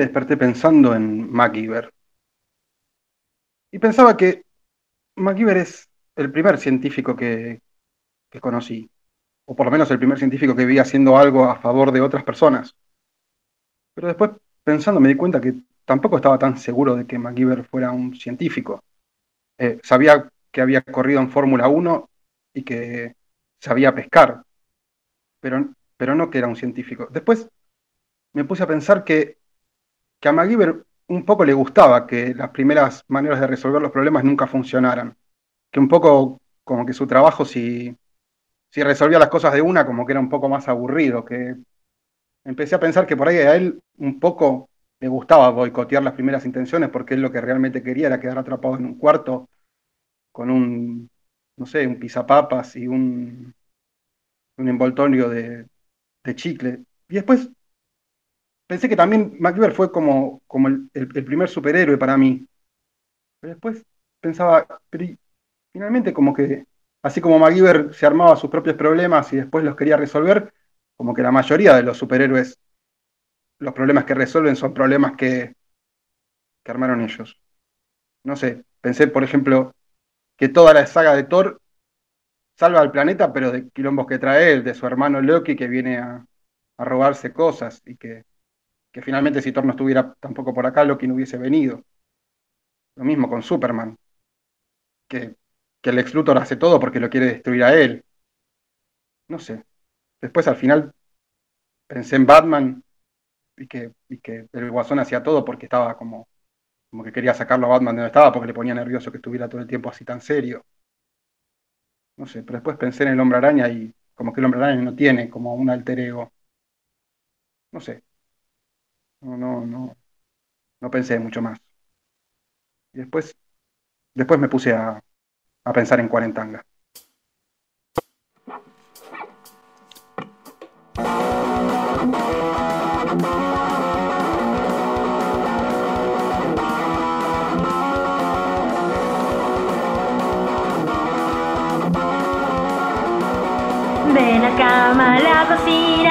Desperté pensando en MacGyver. Y pensaba que MacGyver es el primer científico que, que conocí, o por lo menos el primer científico que vi haciendo algo a favor de otras personas. Pero después, pensando, me di cuenta que tampoco estaba tan seguro de que MacGyver fuera un científico. Eh, sabía que había corrido en Fórmula 1 y que sabía pescar, pero, pero no que era un científico. Después me puse a pensar que, que a MacGyver un poco le gustaba que las primeras maneras de resolver los problemas nunca funcionaran. Que un poco como que su trabajo, si, si resolvía las cosas de una, como que era un poco más aburrido. Que empecé a pensar que por ahí a él un poco le gustaba boicotear las primeras intenciones porque él lo que realmente quería era quedar atrapado en un cuarto con un, no sé, un pizapapas y un, un envoltorio de, de chicle. Y después pensé que también MacGyver fue como, como el, primer superhéroe para mí. Pero después pensaba, pero finalmente como que, así como MacGyver se armaba sus propios problemas y después los quería resolver, como que la mayoría de los superhéroes, los problemas que resuelven son problemas que, que armaron ellos. No sé, pensé, por ejemplo, que toda la saga de Thor salva al planeta, pero de quilombos que trae él, de su hermano Loki que viene a, a robarse cosas y que, que, finalmente si Thor no estuviera tampoco por acá, Loki no hubiese venido. Lo mismo con Superman, que, que el ex Luthor hace todo porque lo quiere destruir a él. No sé. Después al final pensé en Batman y que, y que el guasón hacía todo porque estaba como como que quería sacarlo a Batman de donde estaba porque le ponía nervioso que estuviera todo el tiempo así tan serio. No sé, pero después pensé en el hombre araña y como que el hombre araña no tiene como un alter ego. No sé. No, no, no. No pensé mucho más. Y después, después me puse a, a pensar en Cuarentanga.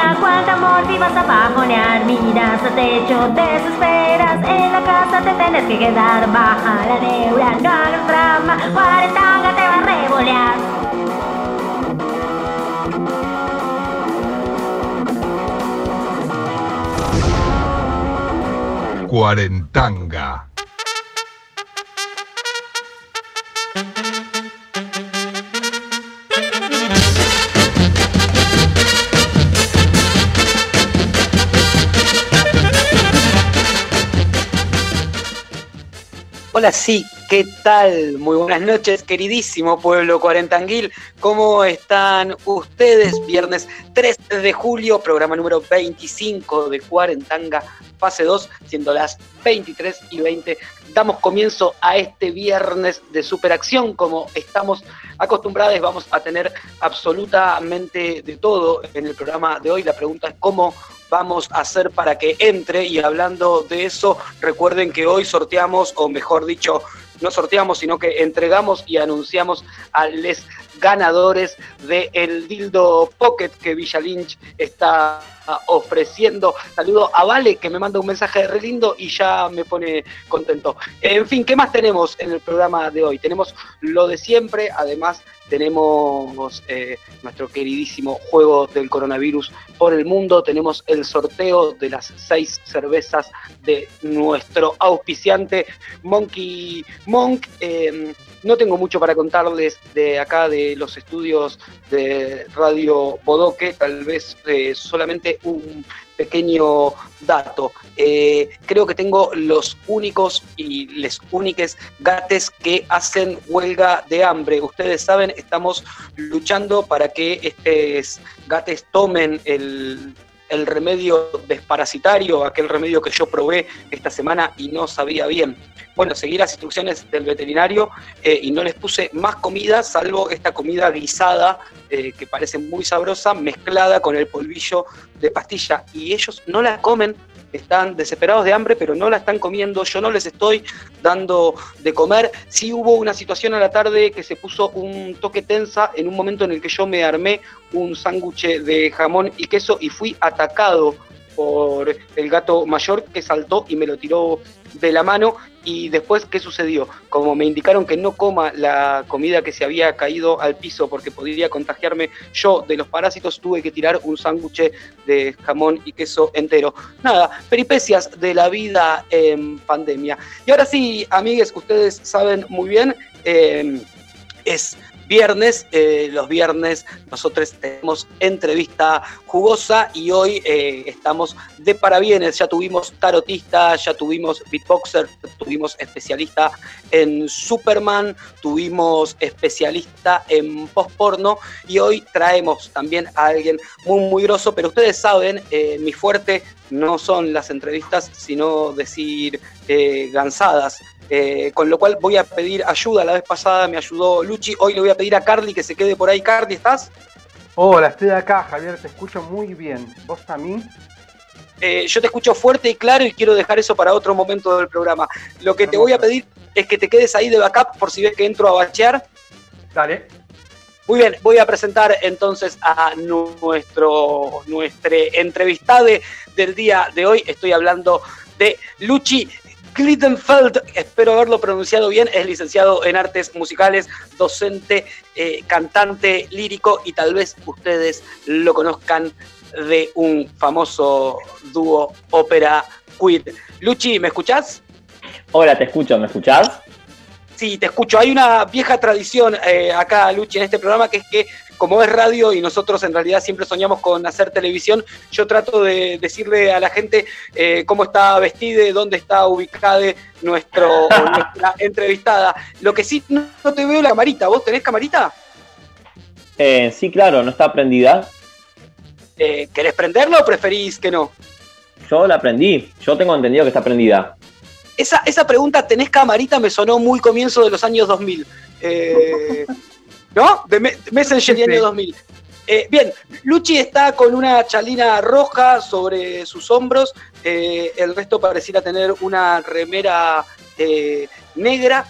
Cocina, cuánta amor si vas a bajonear, miras a techo, desesperas, en la casa te tienes que quedar, baja la neura, no hagas drama, cuarentanga te va a revolear. Cuarentanga. Hola, sí, ¿qué tal? Muy buenas noches, queridísimo pueblo cuarentanguil. ¿Cómo están ustedes? Viernes 3 de julio, programa número 25 de Cuarentanga, fase 2, siendo las 23 y 20. Damos comienzo a este viernes de superacción, como estamos acostumbrados. Vamos a tener absolutamente de todo en el programa de hoy. La pregunta es cómo vamos a hacer para que entre. Y hablando de eso, recuerden que hoy sorteamos, o mejor dicho, no sorteamos, sino que entregamos y anunciamos a los ganadores del el Dildo Pocket que Villa Lynch está ofreciendo. Saludo a Vale que me manda un mensaje re lindo y ya me pone contento. En fin, ¿qué más tenemos en el programa de hoy? Tenemos lo de siempre, además tenemos eh, nuestro queridísimo juego del coronavirus por el mundo, tenemos el sorteo de las seis cervezas de nuestro auspiciante Monkey Monk. Em, no tengo mucho para contarles de acá de los estudios de Radio Bodoque, tal vez eh, solamente un pequeño dato. Eh, creo que tengo los únicos y les únicas gates que hacen huelga de hambre. Ustedes saben, estamos luchando para que estos gates tomen el, el remedio desparasitario, aquel remedio que yo probé esta semana y no sabía bien. Bueno, seguí las instrucciones del veterinario eh, y no les puse más comida, salvo esta comida guisada, eh, que parece muy sabrosa, mezclada con el polvillo de pastilla. Y ellos no la comen están desesperados de hambre, pero no la están comiendo, yo no les estoy dando de comer. Sí hubo una situación a la tarde que se puso un toque tensa en un momento en el que yo me armé un sándwich de jamón y queso y fui atacado por el gato mayor que saltó y me lo tiró de la mano. Y después, ¿qué sucedió? Como me indicaron que no coma la comida que se había caído al piso porque podría contagiarme yo de los parásitos, tuve que tirar un sándwich de jamón y queso entero. Nada, peripecias de la vida en pandemia. Y ahora sí, amigues, ustedes saben muy bien, eh, es viernes. Eh, los viernes nosotros tenemos entrevista jugosa y hoy eh, estamos de parabienes. Ya tuvimos tarotista, ya tuvimos beatboxer, tuvimos especialista en Superman, tuvimos especialista en post-porno y hoy traemos también a alguien muy, muy grosso. Pero ustedes saben, eh, mi fuerte no son las entrevistas, sino decir gansadas. Eh, con lo cual voy a pedir ayuda. La vez pasada me ayudó Luchi, hoy le voy a pedir a Carly que se quede por ahí. Carly, ¿estás? Hola, estoy acá, Javier, te escucho muy bien. ¿Vos también? Eh, yo te escucho fuerte y claro y quiero dejar eso para otro momento del programa. Lo que te voy a pedir es que te quedes ahí de backup por si ves que entro a bachear. Dale. Muy bien, voy a presentar entonces a nuestro nuestra entrevistada del día de hoy. Estoy hablando de Luchi Glittenfeld, espero haberlo pronunciado bien, es licenciado en artes musicales, docente, eh, cantante lírico y tal vez ustedes lo conozcan de un famoso dúo ópera queer. Luchi, ¿me escuchás? Hola, te escucho, ¿me escuchás? Sí, te escucho. Hay una vieja tradición eh, acá, Luchi, en este programa, que es que como es radio y nosotros en realidad siempre soñamos con hacer televisión, yo trato de decirle a la gente eh, cómo está vestida, dónde está ubicada nuestro, nuestra entrevistada. Lo que sí, no, te veo la camarita. ¿Vos tenés camarita? Eh, sí, claro, no está prendida. Eh, ¿Querés prenderla o preferís que no? Yo la prendí, yo tengo entendido que está prendida. Esa, esa pregunta, ¿tenés camarita? Me sonó muy comienzo de los años 2000. Eh, ¿no? De Messenger y año 2000. Eh, bien, Luchi está con una chalina roja sobre sus hombros, eh, el resto pareciera tener una remera eh, negra.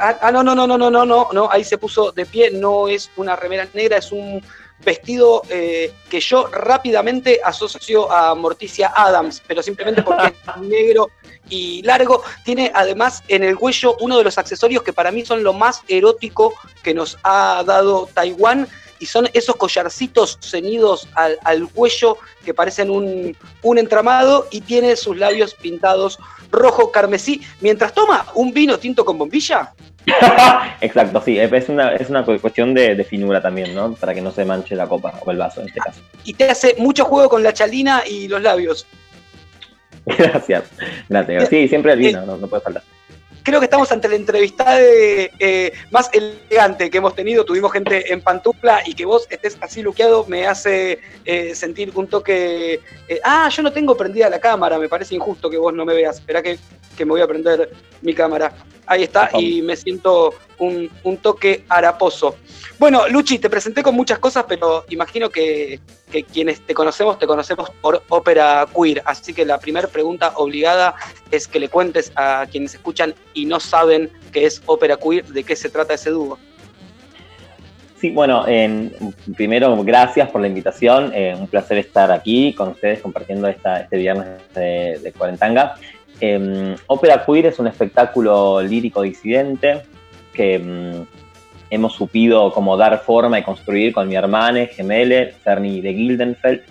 ah, ah, no, no, no, no, no, no, no, no, ahí se puso de pie, no es una remera negra, es un vestido que yo rápidamente asocio a Morticia Adams, pero simplemente porque es negro y largo. Tiene además en el cuello uno de los accesorios que para mí son lo más erótico que nos ha dado Taiwán. Y son esos collarcitos ceñidos al, cuello que parecen un, un entramado y tiene sus labios pintados rojo carmesí mientras toma un vino tinto con bombilla. Exacto, sí, es una, es una cuestión de, de, finura también, ¿no? Para que no se manche la copa o el vaso en este caso. Y te hace mucho juego con la chalina y los labios. Gracias, gracias. Sí, siempre el vino, no, no puede faltar creo que estamos ante la entrevista eh, más elegante que hemos tenido. Tuvimos gente en pantufla y que vos estés así luqueado me hace eh, sentir un toque. Eh, ah, yo no tengo prendida la cámara, me parece injusto que vos no me veas. Espera que, que me voy a prender mi cámara. Ahí está, y me siento un, toque haraposo. Bueno, Luchi, te presenté con muchas cosas, pero imagino que, que quienes te conocemos, te conocemos por ópera queer. Así que la primera pregunta obligada es que le cuentes a quienes escuchan y no saben qué es ópera queer, de qué se trata ese dúo. Sí, bueno, en, primero gracias por la invitación, eh, un placer estar aquí con ustedes compartiendo esta, este viernes de, Cuarentanga. Eh, Queer es un espectáculo lírico disidente que eh, hemos supido como dar forma y construir con mi hermana gemele, Cerny de Gildenfeld,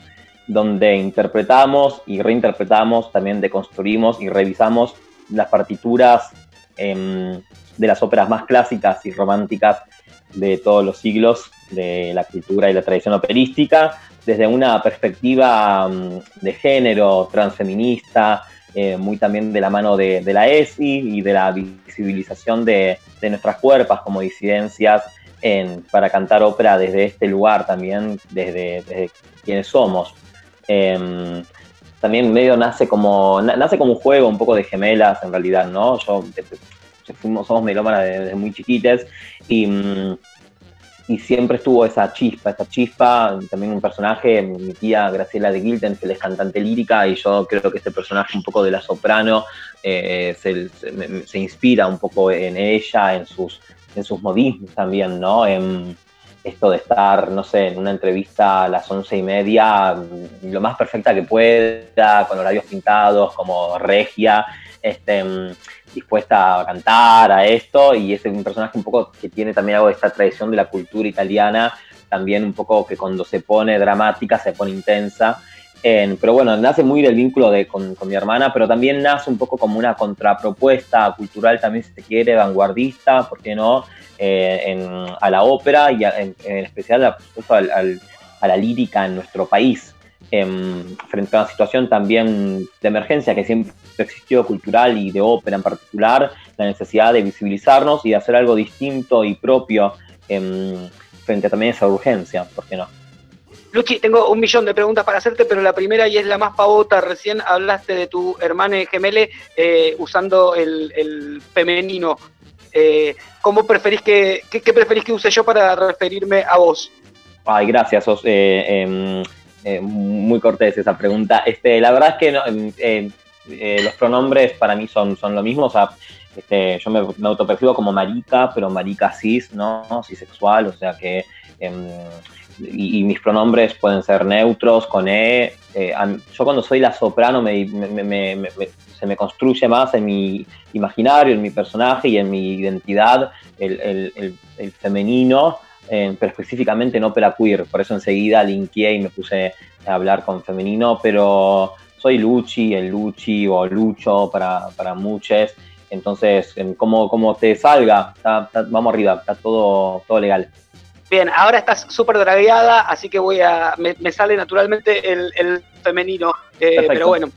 donde interpretamos y reinterpretamos, también deconstruimos y revisamos las partituras eh, de las óperas más clásicas y románticas de todos los siglos de la cultura y la tradición operística, desde una perspectiva um, de género transfeminista, eh, muy también de la mano de, la ESI y de la visibilización de, nuestras cuerpas como disidencias en, para cantar ópera desde este lugar también, desde, quienes somos. Eh, también medio nace como, nace como un juego un poco de gemelas en realidad, ¿no? Yo, fuimos, somos melómanas desde, muy chiquites y, y, siempre estuvo esa chispa, esa chispa, también un personaje, mi tía Graciela de Gilten, que es cantante lírica y yo creo que este personaje un poco de la soprano eh, se, se, inspira un poco en ella, en sus, en sus modismos también, ¿no? En, esto de estar, no sé, en una entrevista a las once y media, mm, lo más perfecta que pueda, con horarios pintados, como regia, este, mm, dispuesta a cantar a esto, y es un personaje un poco que tiene también algo de esta tradición de la cultura italiana, también un poco que cuando se pone dramática se pone intensa. pero bueno, nace muy del vínculo de, con, mi hermana, pero también nace un poco como una contrapropuesta cultural, también si se quiere, vanguardista, ¿por qué no? Eh, a la ópera y en, especial a la lírica en nuestro país. Em, frente a una situación también de emergencia que siempre existió cultural y de ópera en particular, la necesidad de visibilizarnos y de hacer algo distinto y propio em, frente a también esa urgencia, ¿por qué no? Luchi, tengo un millón de preguntas para hacerte, pero la primera y es la más pavota. Recién hablaste de tu hermana gemele eh, usando el, femenino. Eh, ¿Cómo preferís que, qué, preferís que use yo para referirme a vos? Ay, gracias, sos eh, em, muy cortés esa pregunta. Este, la verdad es que los pronombres para mí son, son lo mismo. O sea, este, yo me, me autopercibo como marica, pero marica cis, ¿no? Cisexual, o sea que... Em, y, mis pronombres pueden ser neutros, con E. Eh, yo cuando soy la soprano se me construye más en mi imaginario, en mi personaje y en mi identidad el, femenino, pero específicamente en ópera queer. Por eso enseguida linkeé y me puse a hablar con femenino, pero soy Luchi, el Luchi o Lucho para, para muchos. Entonces, como, como te salga, vamos arriba, está todo, todo legal. Bien, ahora estás súper dragueada, así que voy a. Me, sale naturalmente el, femenino. Eh, pero bueno,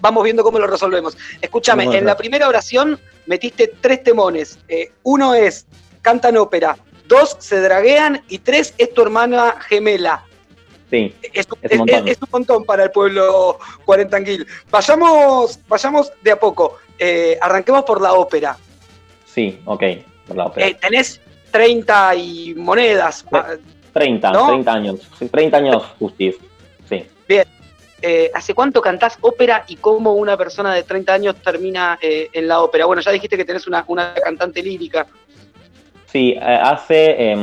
vamos viendo cómo lo resolvemos. Escúchame, en la primera oración metiste tres temones. Eh, uno es cantan ópera, dos se draguean y tres es tu hermana gemela. Sí, es, un montón para el pueblo cuarentanguil. Vayamos, vayamos de a poco. Eh, arranquemos por la ópera. Sí, ok, por la ópera. Eh, tenés 30 y monedas. 30, 30 años. 30 años justis, sí. Bien. Eh, ¿Hace cuánto cantás ópera y cómo una persona de 30 años termina en la ópera? Bueno, ya dijiste que tenés una, cantante lírica. Sí, hace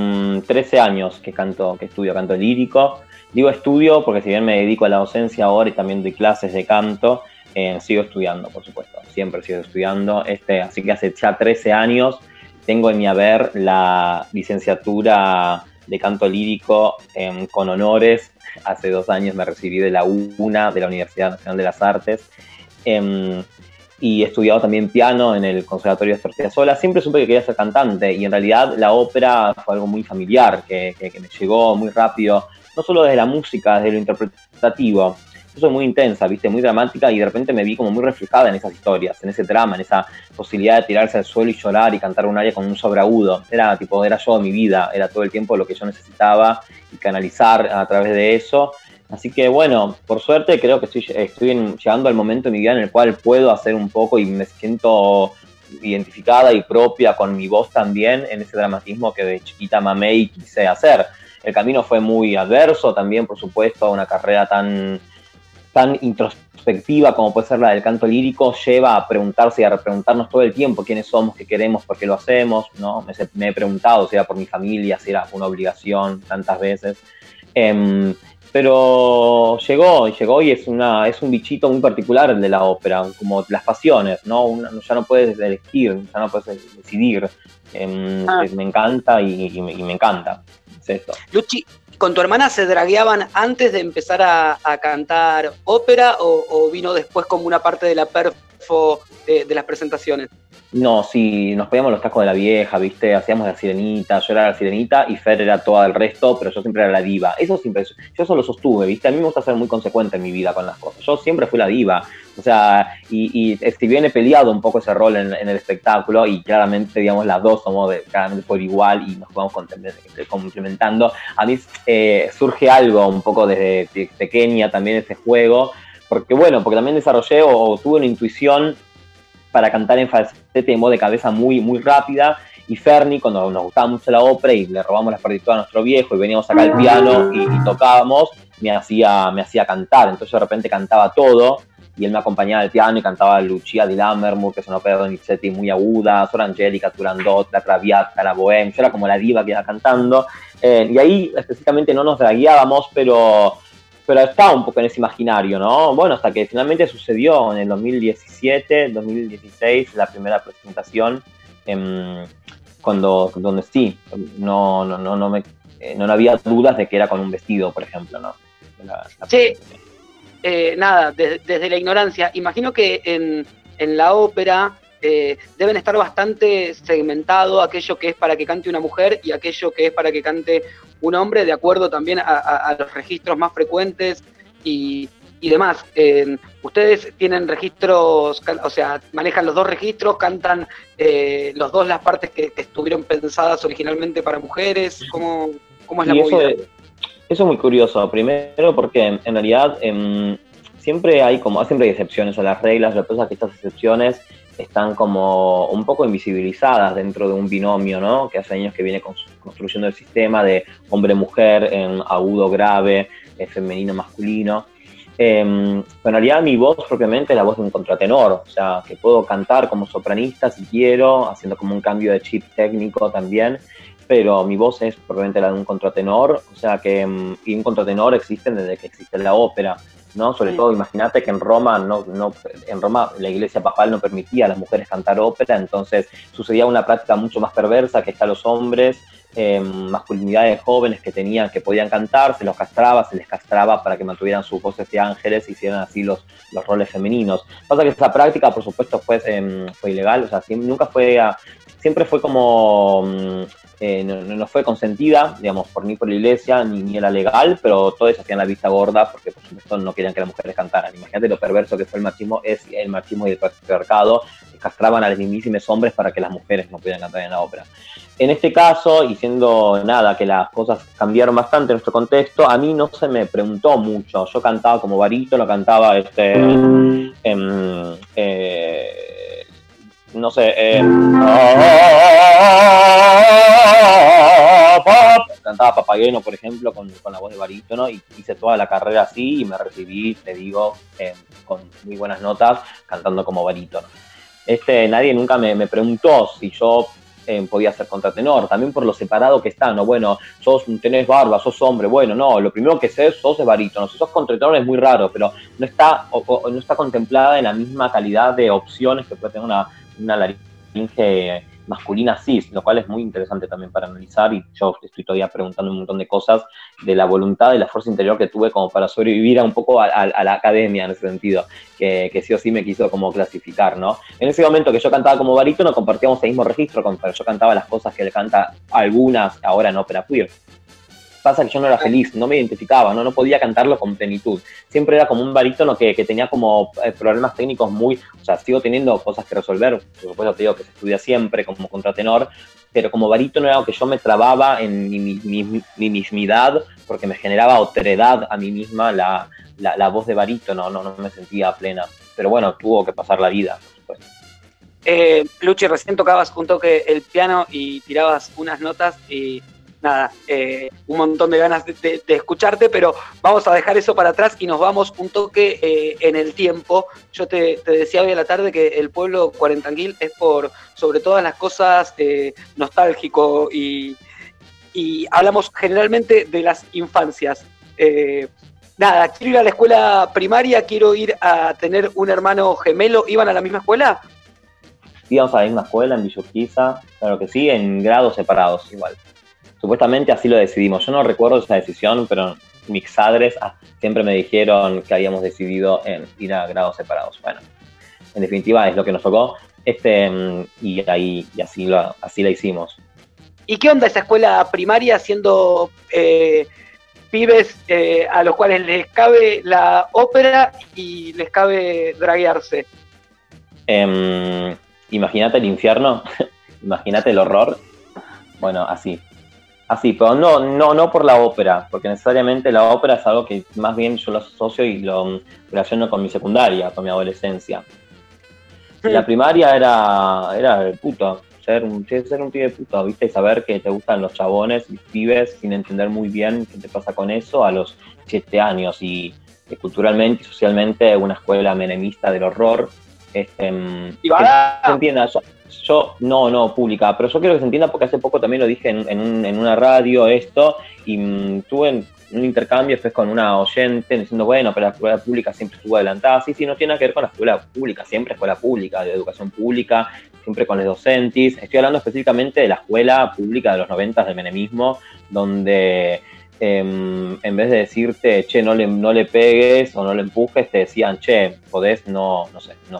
13 em, años que canto, que estudio canto lírico. Digo estudio porque si bien me dedico a la docencia ahora y también doy clases de canto, eh, sigo estudiando, por supuesto, siempre sigo estudiando. Este, así que hace ya 13 años tengo en mi haber la licenciatura de canto lírico em, con honores. Hace dos años me recibí de la UNA, de la Universidad Nacional de las Artes. Y he estudiado también piano en el Conservatorio de Sola. Siempre supe que quería ser cantante y en realidad la ópera fue algo muy familiar, que, que me llegó muy rápido, no solo desde la música, desde lo interpretativo, yo soy muy intensa, viste, muy dramática y de repente me vi como muy reflejada en esas historias, en ese drama, en esa posibilidad de tirarse al suelo y llorar y cantar un área con un sobreagudo. Era tipo, era yo mi vida, era todo el tiempo lo que yo necesitaba y canalizar a través de eso. Así que bueno, por suerte creo que estoy, estoy llegando al momento en mi vida en el cual puedo hacer un poco y me siento identificada y propia con mi voz también en ese dramatismo que de chiquita mamé quise hacer. El camino fue muy adverso también, por supuesto, una carrera tan tan introspectiva como puede ser la del canto lírico, lleva a preguntarse y a repreguntarnos todo el tiempo quiénes somos, qué queremos, por qué lo hacemos, ¿no? Me, he preguntado si era por mi familia, si era una obligación tantas veces. Em, pero llegó, y llegó y es, una, es un bichito muy particular el de la ópera, como las pasiones, ¿no? ya no puedes elegir, ya no puedes decidir. Em, ah. Me encanta y, me, encanta. Es esto. Luchi, ¿Con tu hermana se dragueaban antes de empezar a, cantar ópera o, vino después como una parte de la perfo de, las presentaciones? No, sí, nos poníamos los tacos de la vieja, ¿viste? Hacíamos la sirenita, yo era la sirenita y Fer era toda el resto, pero yo siempre era la diva. Eso siempre, yo eso lo sostuve, ¿viste? A mí me gusta ser muy consecuente en mi vida con las cosas. Yo siempre fui la diva. O sea, y, si bien he peleado un poco ese rol en, el espectáculo y claramente, digamos, las dos somos de, claramente por igual y nos vamos complementando, a mí eh, surge algo un poco desde pequeña también ese juego, porque bueno, porque también desarrollé o, tuve una intuición para cantar en falsete en voz de cabeza muy, muy rápida. Y Ferni, cuando nos gustaba mucho la ópera y le robamos las partituras a nuestro viejo y veníamos acá al piano y, y, tocábamos, me hacía, me hacía cantar. Entonces de repente cantaba todo y él me acompañaba al piano y cantaba Lucia di Lammermoor, que es una ópera de Donizetti muy aguda, Sor Angelica, Turandot, La Traviata, La Bohème, yo era como la diva que iba cantando, Eh, y ahí específicamente no nos guiábamos, pero, pero estaba un poco en ese imaginario, ¿no? Bueno, hasta que finalmente sucedió en el 2017, 2016, la primera presentación, em, cuando, donde sí, no, no, no, no, me, eh, no había dudas de que era con un vestido, por ejemplo, ¿no? La, sí, eh, nada, desde la ignorancia, imagino que en, en la ópera eh, deben estar bastante segmentado aquello que es para que cante una mujer y aquello que es para que cante un hombre, de acuerdo también a, los registros más frecuentes y, demás. ustedes tienen registros, o sea, manejan los dos registros, cantan eh, los dos las partes que, estuvieron pensadas originalmente para mujeres. ¿Cómo, cómo es la movida? Eso es, muy curioso. Primero porque en realidad em, siempre hay como siempre hay excepciones a las reglas, lo que pasa es que estas excepciones están como un poco invisibilizadas dentro de un binomio, ¿no? Que hace años que viene construyendo el sistema de hombre-mujer, en agudo, grave, eh, femenino, masculino. Pero en realidad mi voz propiamente es la voz de un contratenor, o sea, que puedo cantar como sopranista si quiero, haciendo como un cambio de chip técnico también, pero mi voz es propiamente la de un contratenor, o sea que em, y un contratenor existe desde que existe la ópera. ¿No? Sobre todo, imagínate que en Roma, no, no, en Roma la iglesia papal no permitía a las mujeres cantar ópera, entonces sucedía una práctica mucho más perversa que está los hombres, em, masculinidades jóvenes que tenían, que podían cantar, se los castraba, se les castraba para que mantuvieran sus voces de ángeles y hicieran así los, los roles femeninos. Pasa que esa práctica, por supuesto, fue, em, fue ilegal, o sea, nunca fue, siempre fue como... Mm, eh, no, fue consentida, digamos, por ni por la iglesia, ni, ni era legal, pero todos hacían la vista gorda porque, por supuesto, no querían que las mujeres cantaran. Imagínate lo perverso que fue el machismo, es el machismo y el patriarcado, castraban a los mismísimos hombres para que las mujeres no pudieran cantar en la ópera. En este caso, y siendo nada, que las cosas cambiaron bastante en nuestro contexto, a mí no se me preguntó mucho. Yo cantaba como lo cantaba este. Eh, no sé, eh, cantaba Papageno, por ejemplo, con, la voz de barítono y hice toda la carrera así y me recibí, te digo, eh, con muy buenas notas cantando como barítono. Este, nadie nunca me, preguntó si yo eh, podía ser contratenor, también por lo separado que está, ¿no? Bueno, sos, tenés barba, sos hombre, bueno, no, lo primero que sé, sos es barítono, si sos contratenor es muy raro, pero no está, no está contemplada en la misma calidad de opciones que puede tener una una laringe masculina cis, lo cual es muy interesante también para analizar y yo estoy todavía preguntando un montón de cosas de la voluntad y la fuerza interior que tuve como para sobrevivir a un poco a, la academia en ese sentido, que, que, sí o sí me quiso como clasificar, ¿no? En ese momento que yo cantaba como barítono compartíamos el mismo registro, pero yo cantaba las cosas que él canta algunas ahora en ópera queer pasa que yo no era feliz, no me identificaba, no, no podía cantarlo con plenitud. Siempre era como un barítono que, que tenía como eh, problemas técnicos muy, o sea, sigo teniendo cosas que resolver, por supuesto te digo que se estudia siempre como contratenor, pero como barítono era algo que yo me trababa en mi, mi, mismidad porque me generaba otredad a mí misma la, la, voz de barítono, no, no me sentía plena. Pero bueno, tuvo que pasar la vida, por supuesto. Eh, Luchi, recién tocabas un toque el piano y tirabas unas notas y nada, eh, un montón de ganas de, escucharte, pero vamos a dejar eso para atrás y nos vamos un toque eh, en el tiempo. Yo te, decía hoy a la tarde que el pueblo cuarentanguil es por sobre todas las cosas eh, nostálgico y, hablamos generalmente de las infancias. nada, quiero ir a la escuela primaria, quiero ir a tener un hermano gemelo. ¿Iban a la misma escuela? Íbamos a la misma escuela en Villurquiza, claro que sí, en grados separados igual. Supuestamente así lo decidimos. Yo no recuerdo esa decisión, pero mis padres ah, siempre me dijeron que habíamos decidido en ir a grados separados. Bueno, en definitiva es lo que nos tocó. Este, mm, y ahí y así, lo, así la hicimos. ¿Y qué onda esa escuela primaria siendo eh, pibes eh, a los cuales les cabe la ópera y les cabe draguearse? Em, imagínate el infierno, imagínate el horror. Bueno, así. Así, pero no, no, no por la ópera, porque necesariamente la ópera es algo que más bien yo lo asocio y lo relaciono con mi secundaria, con mi adolescencia. La primaria era, era el puto, ser un, ser un pibe puto, ¿viste? Y saber que te gustan los chabones y pibes sin entender muy bien qué te pasa con eso a los siete años. Y, culturalmente y socialmente una escuela menemista del horror, Este, mm, ¿Privada? que se entienda, yo, yo- no, no, pública, pero yo quiero que se entienda porque hace poco también lo dije en, en un- en una radio esto y mm, tuve un, intercambio después con una oyente diciendo, bueno, pero la escuela pública siempre estuvo adelantada. Sí, sí, no tiene que ver con la escuela pública, siempre escuela pública, de educación pública, siempre con los docentes. Estoy hablando específicamente de la escuela pública de los 90 del menemismo, donde em, en vez de decirte, che, no le, no le pegues o no le empujes, te decían, che, podés no, no sé, no,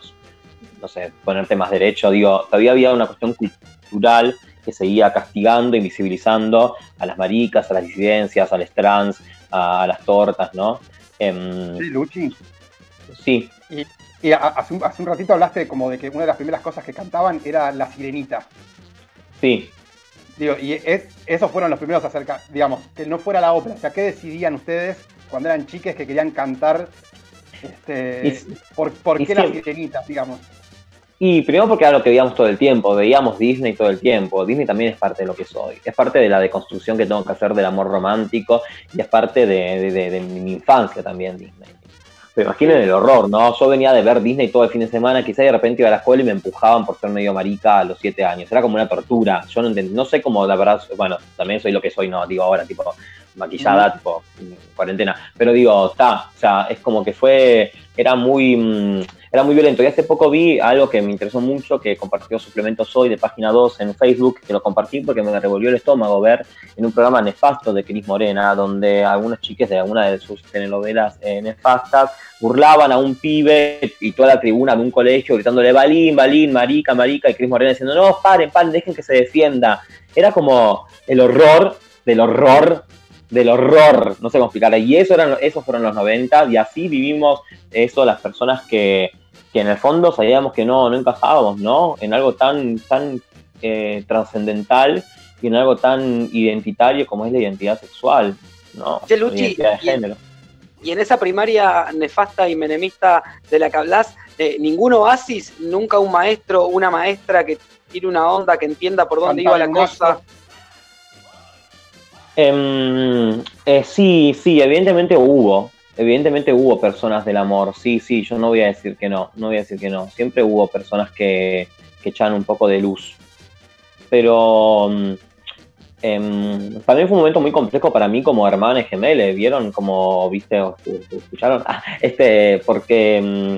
no sé, ponerte más derecho. Digo, todavía había una cuestión cultural que seguía castigando, invisibilizando a las maricas, a las disidencias, a los trans, a, las tortas, ¿no? Em, Sí, Luchi. sí, Y hace, un, hace un ratito hablaste como de que una de las primeras cosas que cantaban era La Sirenita. sí. Digo, y es- esos fueron los primeros acerca, digamos, que no fuera la ópera. O sea, ¿qué decidían ustedes cuando eran chiques que querían cantar? Este, Y- ¿Por, por y qué La Sirenita, digamos? Y primero porque era lo que veíamos todo el tiempo, veíamos Disney todo el tiempo. Disney también es parte de lo que soy, es parte de la deconstrucción que tengo que hacer del amor romántico y es parte de, de- de- de mi infancia también Disney. Pero imaginen el horror, ¿no? Yo venía de ver Disney todo el fin de semana, quizá de repente iba a la escuela y me empujaban por ser medio marica a los siete años. Era como una tortura. Yo no entendí, no sé cómo la verdad, bueno, también soy lo que soy, no, digo ahora, tipo, maquillada, tipo, cuarentena. Pero digo, está, o sea, es como que fue, era muy, mm, era muy violento. Y hace poco vi algo que me interesó mucho, que compartió Suplementos Hoy de página 2 en Facebook, que lo compartí porque me revolvió el estómago ver en un programa nefasto de Cris Morena, donde algunas chicas de alguna de sus telenovelas eh, nefastas burlaban a un pibe y toda la tribuna de un colegio gritándole balín, balín, marica, marica, y Cris Morena diciendo, no, paren, paren, dejen que se defienda. Era como el horror del horror del horror, no sé cómo. Y eso eran, esos fueron los 90 y así vivimos eso las personas que, que en el fondo sabíamos que no, no encajábamos, ¿no? En algo tan, tan eh, trascendental y en algo tan identitario como es la identidad sexual, ¿no? Che, Luchi, La identidad de género. Y en esa primaria nefasta y menemista de la que hablas, eh, ningún oasis, nunca un maestro, una maestra que tire una onda, que entienda por dónde iba la cosa. Em, eh, sí, sí, evidentemente hubo. Evidentemente hubo personas del amor. Sí, sí, yo no voy a decir que no. No voy a decir que no. Siempre hubo personas que, que echaban un poco de luz. Pero mm, em, también fue un momento muy complejo para mí como hermana gemela. ¿Vieron? Como, viste, o- escucharon. Ah, este, porque mm,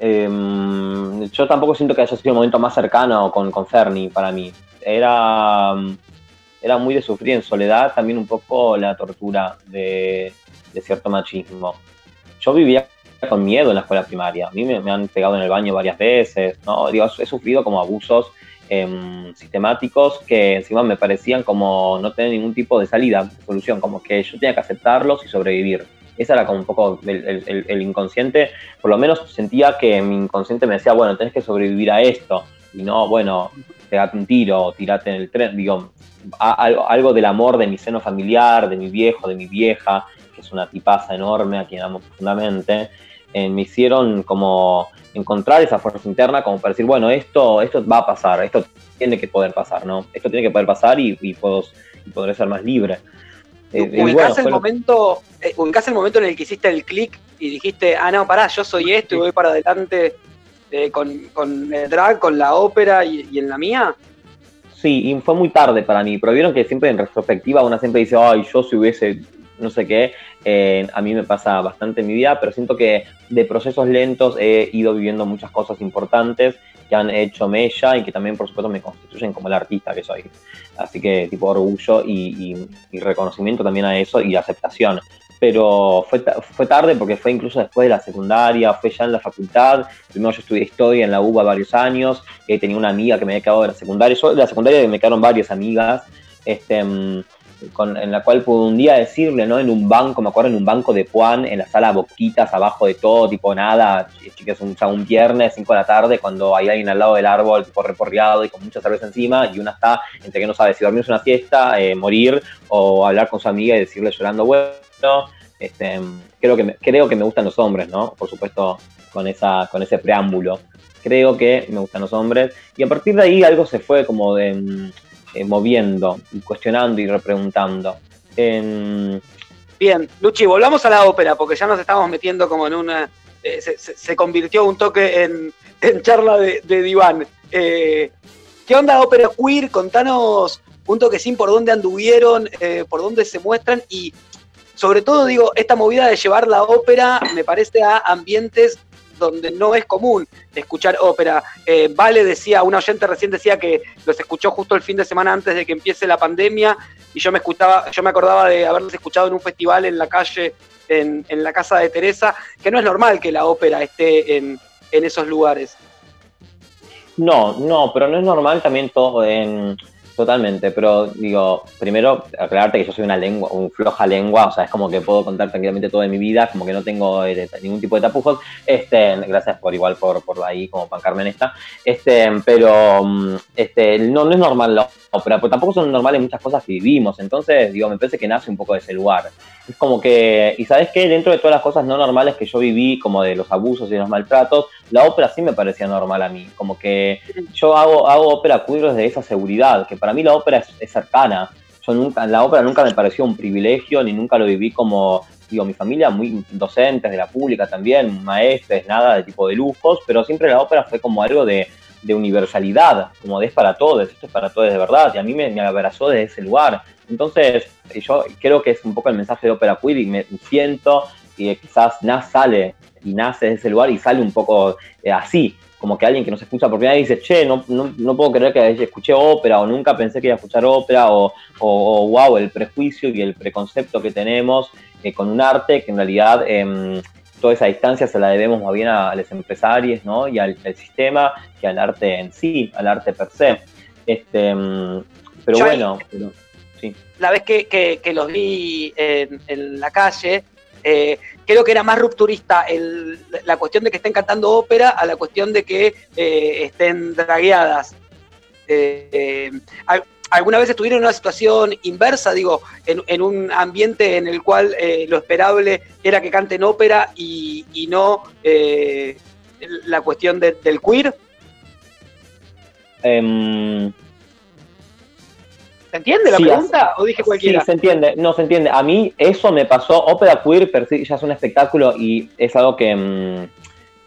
em, yo tampoco siento que haya sido el momento más cercano con, con Fernie para mí. Era. Era muy de sufrir en soledad, también un poco la tortura de, de cierto machismo. Yo vivía con miedo en la escuela primaria. A mí me, me han pegado en el baño varias veces, ¿no? Digo, he sufrido como abusos em, sistemáticos que encima me parecían como no tener ningún tipo de salida, de solución, como que yo tenía que aceptarlos y sobrevivir. Esa era como un poco el- el- el inconsciente, por lo menos sentía que mi inconsciente me decía, bueno, tenés que sobrevivir a esto, y no, bueno, pegate un tiro, o tirate en el tren, digo, a- algo, algo del amor de mi seno familiar, de mi viejo, de mi vieja, que es una tipaza enorme, a quien amo profundamente, eh, me hicieron como encontrar esa fuerza interna como para decir, bueno, esto, esto va a pasar, esto tiene que poder pasar, ¿no? Esto tiene que poder pasar y, y, puedo, y podré ser más libre. Eh, ubicás, bueno, el lo- momento, eh, ubicás el momento en el que hiciste el clic y dijiste, ah, no, pará, yo soy esto y voy para adelante eh, con, con el drag, con la ópera y, y en la mía. Sí, y fue muy tarde para mí, pero vieron que siempre en retrospectiva una siempre dice, ay, yo si hubiese, no sé qué, eh, a mí me pasa bastante en mi vida, pero siento que de procesos lentos he ido viviendo muchas cosas importantes que han hecho mella y que también, por supuesto, me constituyen como el artista que soy. Así que, tipo, orgullo y, reconocimiento también a eso y aceptación. Pero fue, fue tarde porque fue incluso después de la secundaria, fue ya en la facultad. Primero yo estudié historia en la UBA varios años, eh, tenía una amiga que me había quedado de la secundaria. Yo de la secundaria me quedaron varias amigas, este, mm, con, en la cual pude un día decirle, ¿no? En un banco, me acuerdo, en un banco de Puan, en la sala Boquitas, abajo de todo, tipo nada, ch- chicas, un, un viernes, 5 de la tarde, cuando hay alguien al lado del árbol, tipo reporreado y con mucha cerveza encima, y una está entre que no sabe si dormirse una siesta, eh, morir, o hablar con su amiga y decirle llorando, bueno, este, creo, que me, creo que me gustan los hombres, ¿no? Por supuesto, con, esa, con ese preámbulo. Creo que me gustan los hombres. Y a partir de ahí algo se fue como de, mm, eh, moviendo, y cuestionando y repreguntando. En- Bien, Luchi, volvamos a la ópera, porque ya nos estamos metiendo como en una eh, se, convirtió un toque en, en charla de, de diván. Eh, ¿Qué onda ópera queer? Contanos un toquecín por dónde anduvieron, por dónde se muestran y sobre todo digo, esta movida de llevar la ópera me parece a ambientes donde no es común escuchar ópera. Eh, vale decía, una oyente recién decía que los escuchó justo el fin de semana antes de que empiece la pandemia y yo me escuchaba, yo me acordaba de haberlos escuchado en un festival en la calle, en, en la casa de Teresa, que no es normal que la ópera esté en, en esos lugares. No, no, pero no es normal también todo en totalmente, pero digo, primero aclararte que yo soy una lengua, un floja lengua, o sea, es como que puedo contar tranquilamente todo de mi vida, como que no tengo eh, ningún tipo de tapujos. Este, gracias por igual por, por ahí como bancarme en esta. Este, pero mm, este, no, no es normal la ópera, pero tampoco son normales muchas cosas que vivimos. Entonces, digo, me parece que nace un poco de ese lugar. Es como que, y sabes qué, dentro de todas las cosas no normales que yo viví, como de los abusos y los maltratos, la ópera sí me parecía normal a mí. Como que yo hago, hago ópera queer desde esa seguridad, que para mí la ópera es, es cercana. Yo nunca, la ópera nunca me pareció un privilegio, ni nunca lo viví como, digo, mi familia muy docentes de la pública también, maestres, nada de tipo de lujos, pero siempre la ópera fue como algo de, de universalidad, como de es para todos, esto es para todos de verdad, y a mí me, abrazó desde ese lugar. Entonces, yo creo que es un poco el mensaje de ópera queer y me siento y quizás nace, sale y nace de ese lugar y sale un poco eh, así, como que alguien que nos escucha por primera vez dice, che, no, no, no puedo creer que escuché ópera o nunca pensé que iba a escuchar ópera o, o, wow, el prejuicio y el preconcepto que tenemos eh, con un arte que en realidad eh, toda esa distancia se la debemos más bien a, a los empresarios ¿no? y al, al, sistema que al arte en sí, al arte per se. Este, pero Yo bueno, pero, sí. La vez que, que- que los vi en, en la calle, eh, creo que era más rupturista el- la cuestión de que estén cantando ópera a la cuestión de que eh, estén dragueadas. Eh, eh, ¿Alguna vez estuvieron en una situación inversa, digo, en, en un ambiente en el cual eh, lo esperable era que canten ópera y, y no eh, la cuestión de- del queer? Em, ¿Se entiende la Sí, pregunta? ¿O dije cualquiera? Sí, se entiende, no se entiende. A mí eso me pasó, ópera queer per ya es un espectáculo y es algo que mm,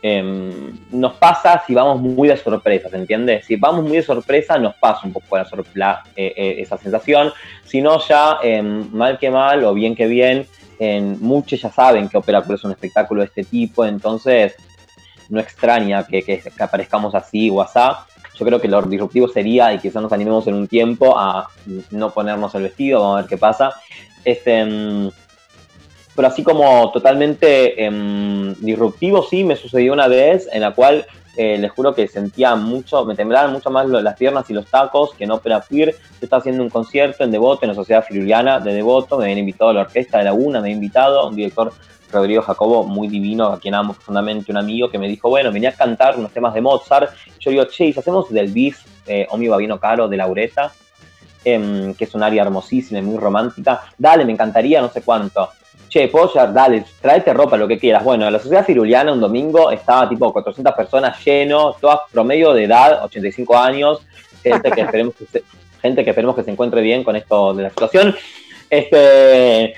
em, nos pasa si vamos muy de sorpresa, ¿se entiende? Si vamos muy de sorpresa nos pasa un poco la la, eh, eh, esa sensación, si no ya em, mal que mal o bien que bien, en, muchos ya saben que queer es un espectáculo de este tipo, entonces no extraña que, aparezcamos así o asá. Yo creo que lo disruptivo sería, y quizás nos animemos en un tiempo, a no ponernos el vestido, vamos a ver qué pasa. Este, mm, pero así como totalmente em, disruptivo, sí, me sucedió una vez en la cual eh, les juro que sentía mucho, me temblaban mucho más lo- las piernas y los tacos que en ópera queer. Yo estaba haciendo un concierto en Devoto, en la Sociedad Friuliana de Devoto, me habían invitado a la Orquesta de Laguna, me habían invitado, un director Rodrigo Jacobo, muy divino, a quien amo profundamente, un amigo que me dijo, bueno, venía a cantar unos temas de Mozart. Yo digo, che, ¿y si hacemos del bis eh, Omi Babino Caro de Laureta? Em, que es un área hermosísima y muy romántica. Dale, me encantaría, no sé cuánto. Che, Polla, dale, tráete ropa, lo que quieras. Bueno, la Sociedad Firuliana un domingo estaba tipo 400 personas lleno, todas promedio de edad, 85 años, gente que esperemos que se, gente que esperemos que se encuentre bien con esto de la situación. Este,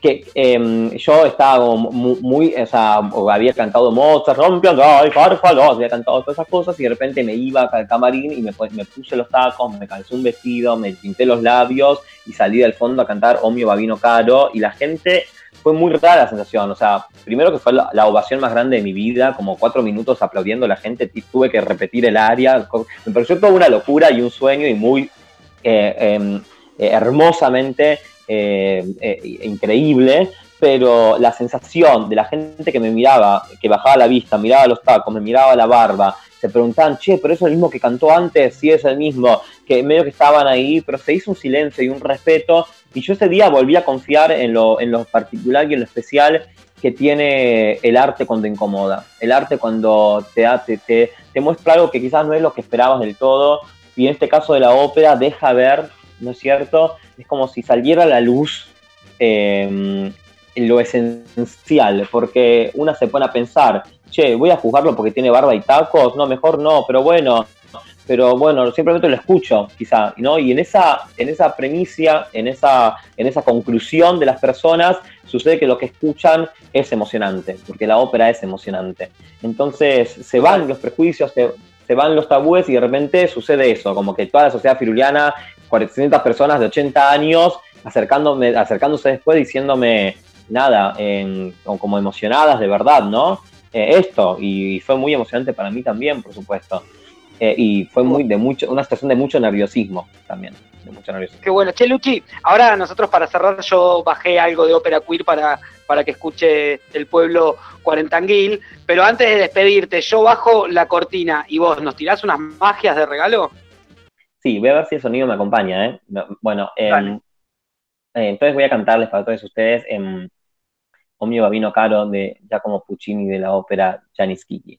que em, yo estaba como mu- muy, o sea, había cantado Mozart, rompiendo, ay, Farfalos, había cantado todas esas cosas y de repente me iba al camarín y me, me puse los tacos, me calcé un vestido, me pinté los labios y salí del fondo a cantar Omio Babino Caro y la gente fue muy rara la sensación, o sea, primero que fue la, ovación más grande de mi vida, como cuatro minutos aplaudiendo a la gente, tuve que repetir el área, me pareció toda una locura y un sueño y muy eh, em, eh, hermosamente eh, eh, increíble, pero la sensación de la gente que me miraba, que bajaba la vista, miraba los tacos, me miraba la barba, se preguntaban, che, pero es el mismo que cantó antes, sí es el mismo, que medio que estaban ahí, pero se hizo un silencio y un respeto, y yo ese día volví a confiar en lo, en lo particular y en lo especial que tiene el arte cuando incomoda, el arte cuando te, te, te, te muestra algo que quizás no es lo que esperabas del todo, y en este caso de la ópera deja ver, ¿no es cierto? Es como si saliera a la luz eh, lo esencial, porque una se pone a pensar, che, voy a juzgarlo porque tiene barba y tacos, no, mejor no, pero bueno, pero bueno, simplemente lo escucho, quizá, ¿no? Y en esa, en esa premisa, en esa, en esa conclusión de las personas, sucede que lo que escuchan es emocionante, porque la ópera es emocionante. Entonces se van los prejuicios, se, se van los tabúes y de repente sucede eso, como que toda la sociedad firuliana, 400 personas de 80 años, acercándome, acercándose después diciéndome nada, en- como emocionadas de verdad, ¿no? Eh, esto, y fue muy emocionante para mí también, por supuesto. Eh, y fue muy de mucho, una situación de mucho nerviosismo también, de mucho nerviosismo. Qué bueno. Che, Luchi, ahora nosotros para cerrar yo bajé algo de ópera queer para, para que escuche el pueblo cuarentanguil, pero antes de despedirte, yo bajo la cortina y vos, ¿nos tirás unas magias de regalo? Sí, voy a ver si el sonido me acompaña, ¿eh? No, Bueno, em, eh, entonces voy a cantarles para todos ustedes en O mio babino caro de Giacomo Puccini de la ópera Gianni Schicchi.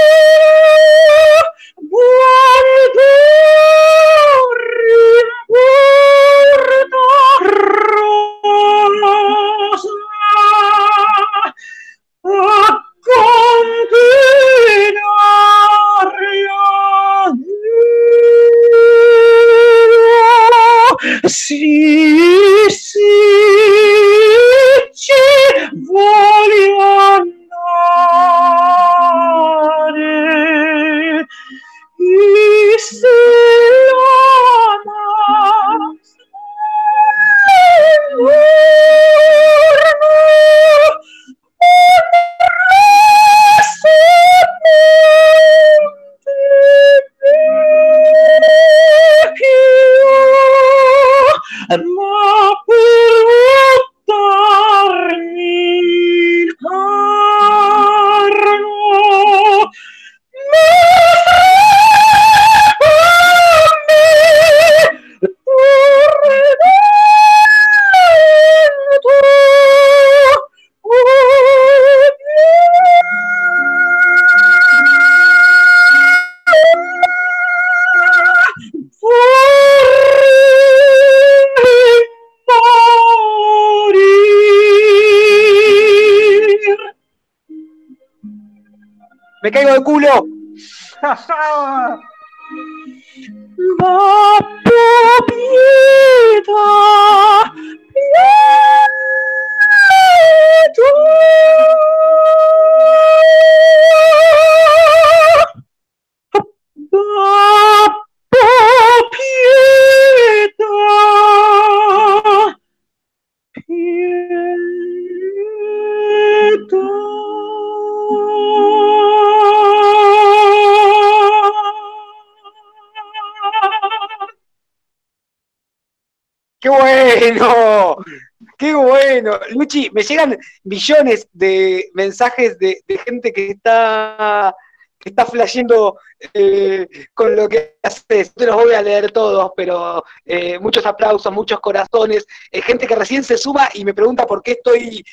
me llegan millones de mensajes de, de gente que está, que está flasheando eh, con lo que haces. No te los voy a leer todos, pero eh, muchos aplausos, muchos corazones. Eh, gente que recién se suma y me pregunta por qué estoy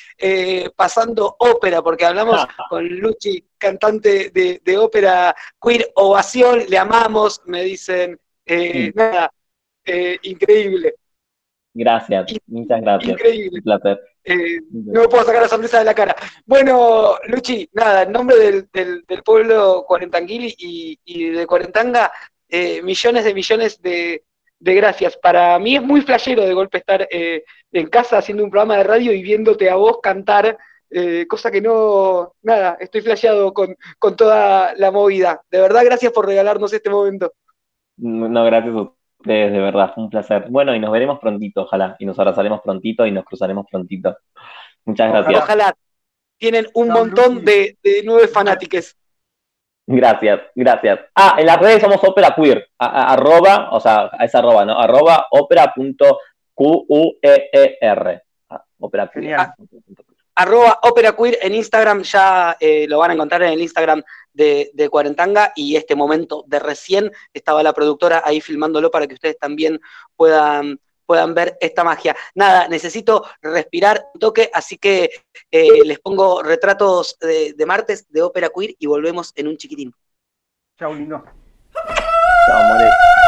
pasando ópera, porque hablamos con Luchi, cantante de, de ópera queer, ovación, le amamos, me dicen. Sí. Nada, increíble. Gracias, muchas gracias. Increíble. Un placer. Eh, no me puedo sacar la sonrisa de la cara. Bueno, Luchi, nada, en nombre del, del- del pueblo cuarentanguil y, y de Cuarentanga, eh, millones de millones de, de gracias. Para mí es muy flashero de golpe estar eh, en casa haciendo un programa de radio y viéndote a vos cantar, cosa que no, nada, estoy flasheado con, con toda la movida. De verdad, gracias por regalarnos este momento. No, gracias a ustedes, de verdad, fue un placer. Bueno, y nos veremos prontito, ojalá, y nos abrazaremos prontito y nos cruzaremos prontito. Muchas gracias. Ojalá tienen un montón de, de nueve fanáticos. Gracias, gracias. Ah, en las redes somos ópera queer, a- a- arroba, o sea, es arroba, ¿no? Arroba ópera.queer. Ah, ópera queer. Arroba Ópera Queer en Instagram, ya eh, lo van a encontrar en el Instagram de, de Cuarentanga y este momento de recién estaba la productora ahí filmándolo para que ustedes también puedan, puedan ver esta magia. Nada, necesito respirar un toque, así que eh, les pongo retratos de, de martes de ópera queer y volvemos en un chiquitín. Chao, lindo. Chao,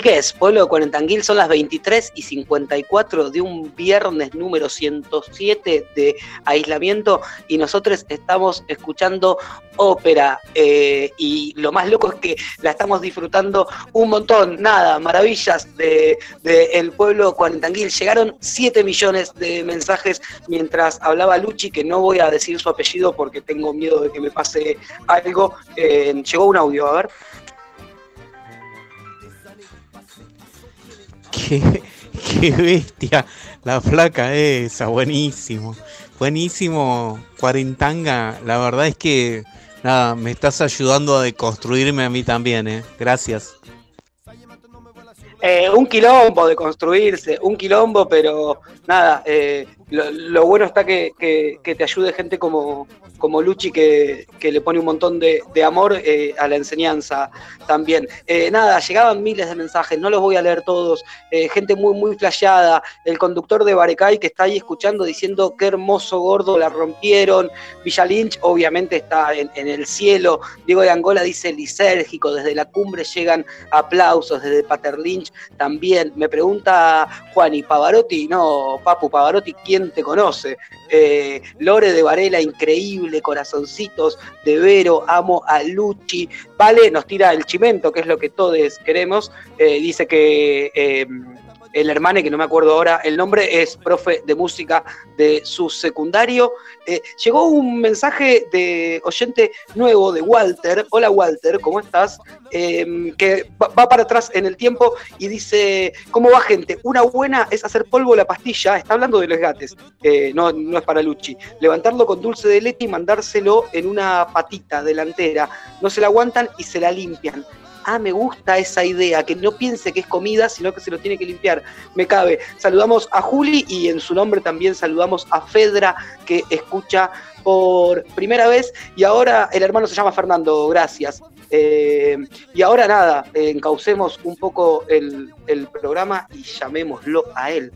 Chiques, pueblo de Cuarentanguil son las 23 y 54 de un viernes número 107 de aislamiento y nosotros estamos escuchando ópera eh, y lo más loco es que la estamos disfrutando un montón, nada, maravillas de, el pueblo Cuarentanguil. Llegaron 7 millones de mensajes mientras hablaba Luchi, que no voy a decir su apellido porque tengo miedo de que me pase algo. Eh, llegó un audio, a ver. Qué, bestia la flaca esa, buenísimo. Buenísimo, Cuarentanga. La verdad es que nada, me estás ayudando a deconstruirme a mí también, ¿eh? Gracias. Eh, un quilombo de construirse, un quilombo, pero nada, eh, lo, bueno está que, que- te ayude gente como, como Luchi que, que le pone un montón de, de amor eh, a la enseñanza también. Eh, nada, llegaban miles de mensajes, no los voy a leer todos, eh, gente muy, muy flasheada, el conductor de Barecay que está ahí escuchando diciendo qué hermoso gordo la rompieron, Villa Lynch obviamente está en, en el cielo, Diego de Angola dice lisérgico, desde la cumbre llegan aplausos, desde Pater Lynch también. Me pregunta Juan, ¿y Pavarotti? No, Papu, Pavarotti, ¿quién te conoce? Eh, Lore de Varela, increíble, corazoncitos de Vero, amo a Luchi. Vale, nos tira el chimento, que es lo que todos queremos. Eh, dice que eh, el hermano, que no me acuerdo ahora el nombre, es profe de música de su secundario. Eh, llegó un mensaje de oyente nuevo de Walter. Hola Walter, ¿cómo estás? Eh, que va, para atrás en el tiempo y dice, ¿cómo va gente? Una buena es hacer polvo la pastilla, está hablando de los gatos, eh, no, no es para Luchi. Levantarlo con dulce de leche y mandárselo en una patita delantera. No se la aguantan y se la limpian. Ah, me gusta esa idea, que no piense que es comida, sino que se lo tiene que limpiar. Me cabe. Saludamos a Juli y en su nombre también saludamos a Fedra, que escucha por primera vez. Y ahora el hermano se llama Fernando, gracias. Eh, y ahora nada, encaucemos un poco el, el programa y llamémoslo a él.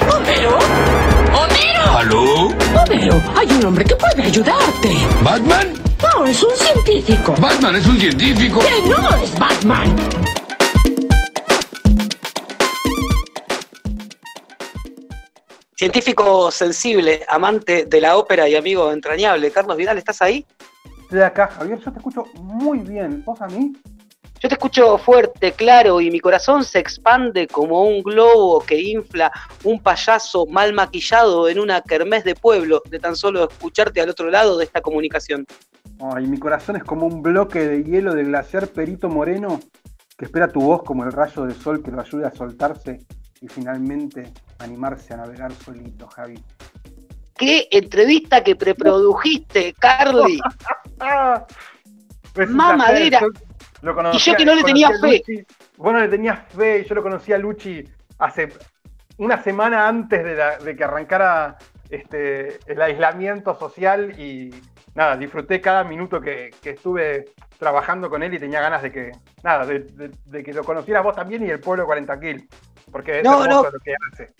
¡Homero! ¡Homero! ¿Aló? ¡Homero! Hay un hombre que puede ayudarte. ¿Batman? No, es un científico. Batman es un científico. Que no es Batman. Científico sensible, amante de la ópera y amigo entrañable. Carlos Vidal, ¿estás ahí? Estoy acá, Javier, yo te escucho muy bien. ¿Vos a mí? Yo te escucho fuerte, claro, y mi corazón se expande como un globo que infla un payaso mal maquillado en una kermés de pueblo, de tan solo escucharte al otro lado de esta comunicación. Ay, mi corazón es como un bloque de hielo del glaciar Perito Moreno que espera tu voz como el rayo de sol que lo ayude a soltarse y finalmente animarse a navegar solito, Javi. ¿Qué entrevista que preprodujiste, Carly? Mamadera. Lo conocía- Y yo que no le tenía fe. Luchi. Vos no le tenías fe, y yo lo conocí a Luchi hace una semana antes de, la- de que arrancara este, el aislamiento social y nada, disfruté cada minuto que, que estuve trabajando con él y tenía ganas de que, nada, de, de- de que lo conocieras vos también y el pueblo 40 Kill, porque es No, hermoso no. lo que hace.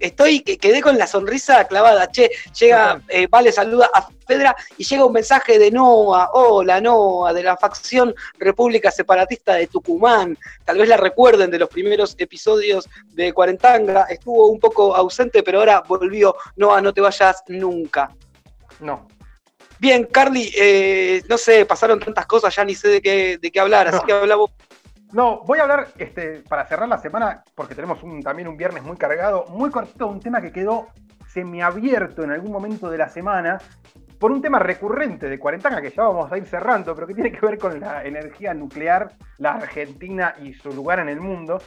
Estoy, que quedé con la sonrisa clavada. Che, llega, eh, Vale, saluda a Fedra y llega un mensaje de Noa. Hola, Noa, de la facción República Separatista de Tucumán. Tal vez la recuerden de los primeros episodios de Cuarentanga. Estuvo un poco ausente, pero ahora volvió. Noa, no te vayas nunca. No, Bien, Carly, eh, no sé, pasaron tantas cosas, ya ni sé de qué, de qué hablar, así que hablamos. No, voy a hablar este, para cerrar la semana, porque tenemos un- también un viernes muy cargado, muy cortito, un tema que quedó semiabierto en algún momento de la semana, por un tema recurrente de cuarentena que ya vamos a ir cerrando, pero que tiene que ver con la energía nuclear, la Argentina y su lugar en el mundo.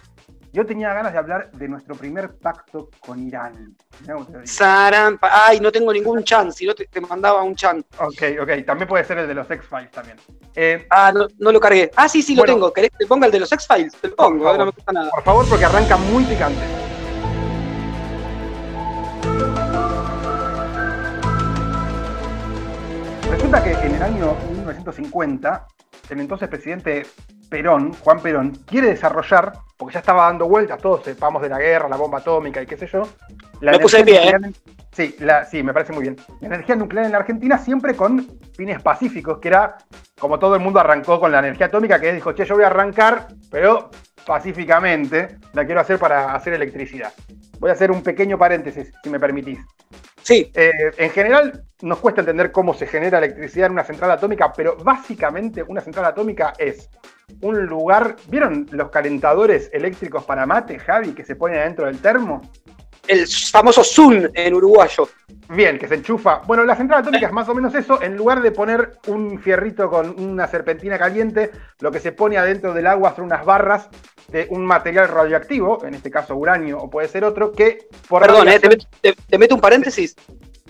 Yo tenía ganas de hablar de nuestro primer pacto con Irán. Saran, ay, no tengo ningún chan, si no te, te mandaba un chan. Ok, ok, también puede ser el de los X-Files también. Eh, Ah, no, no lo cargué. Ah, sí, sí, lo tengo. ¿Querés que te ponga el de los X-Files? Te lo pongo, eh, no me favor. cuesta nada. por favor, porque arranca muy picante. Resulta que en el año 1950, el entonces presidente Perón, Juan Perón, quiere desarrollar, porque ya estaba dando vueltas, todos sepamos de la guerra, la bomba atómica y qué sé yo. La Me puse de pie, ¿eh? en- Sí, la- sí, me parece muy bien. La energía nuclear en la Argentina siempre con fines pacíficos, que era como todo el mundo arrancó con la energía atómica, que dijo, che, yo voy a arrancar, pero pacíficamente la quiero hacer para hacer electricidad. Voy a hacer un pequeño paréntesis, si me permitís. Sí, Eh, en general, nos cuesta entender cómo se genera electricidad en una central atómica, pero básicamente una central atómica es un lugar. ¿Vieron los calentadores eléctricos para mate, Javi, que se ponen adentro del termo? el famoso Zoom en uruguayo. Bien, que se enchufa. Bueno, la central atómica es más o menos eso. En lugar de poner un fierrito con una serpentina caliente, lo que se pone adentro del agua son unas barras de un material radioactivo, en este caso uranio o puede ser otro, que por Perdón, eh, te, radiación- met- te- te meto un paréntesis.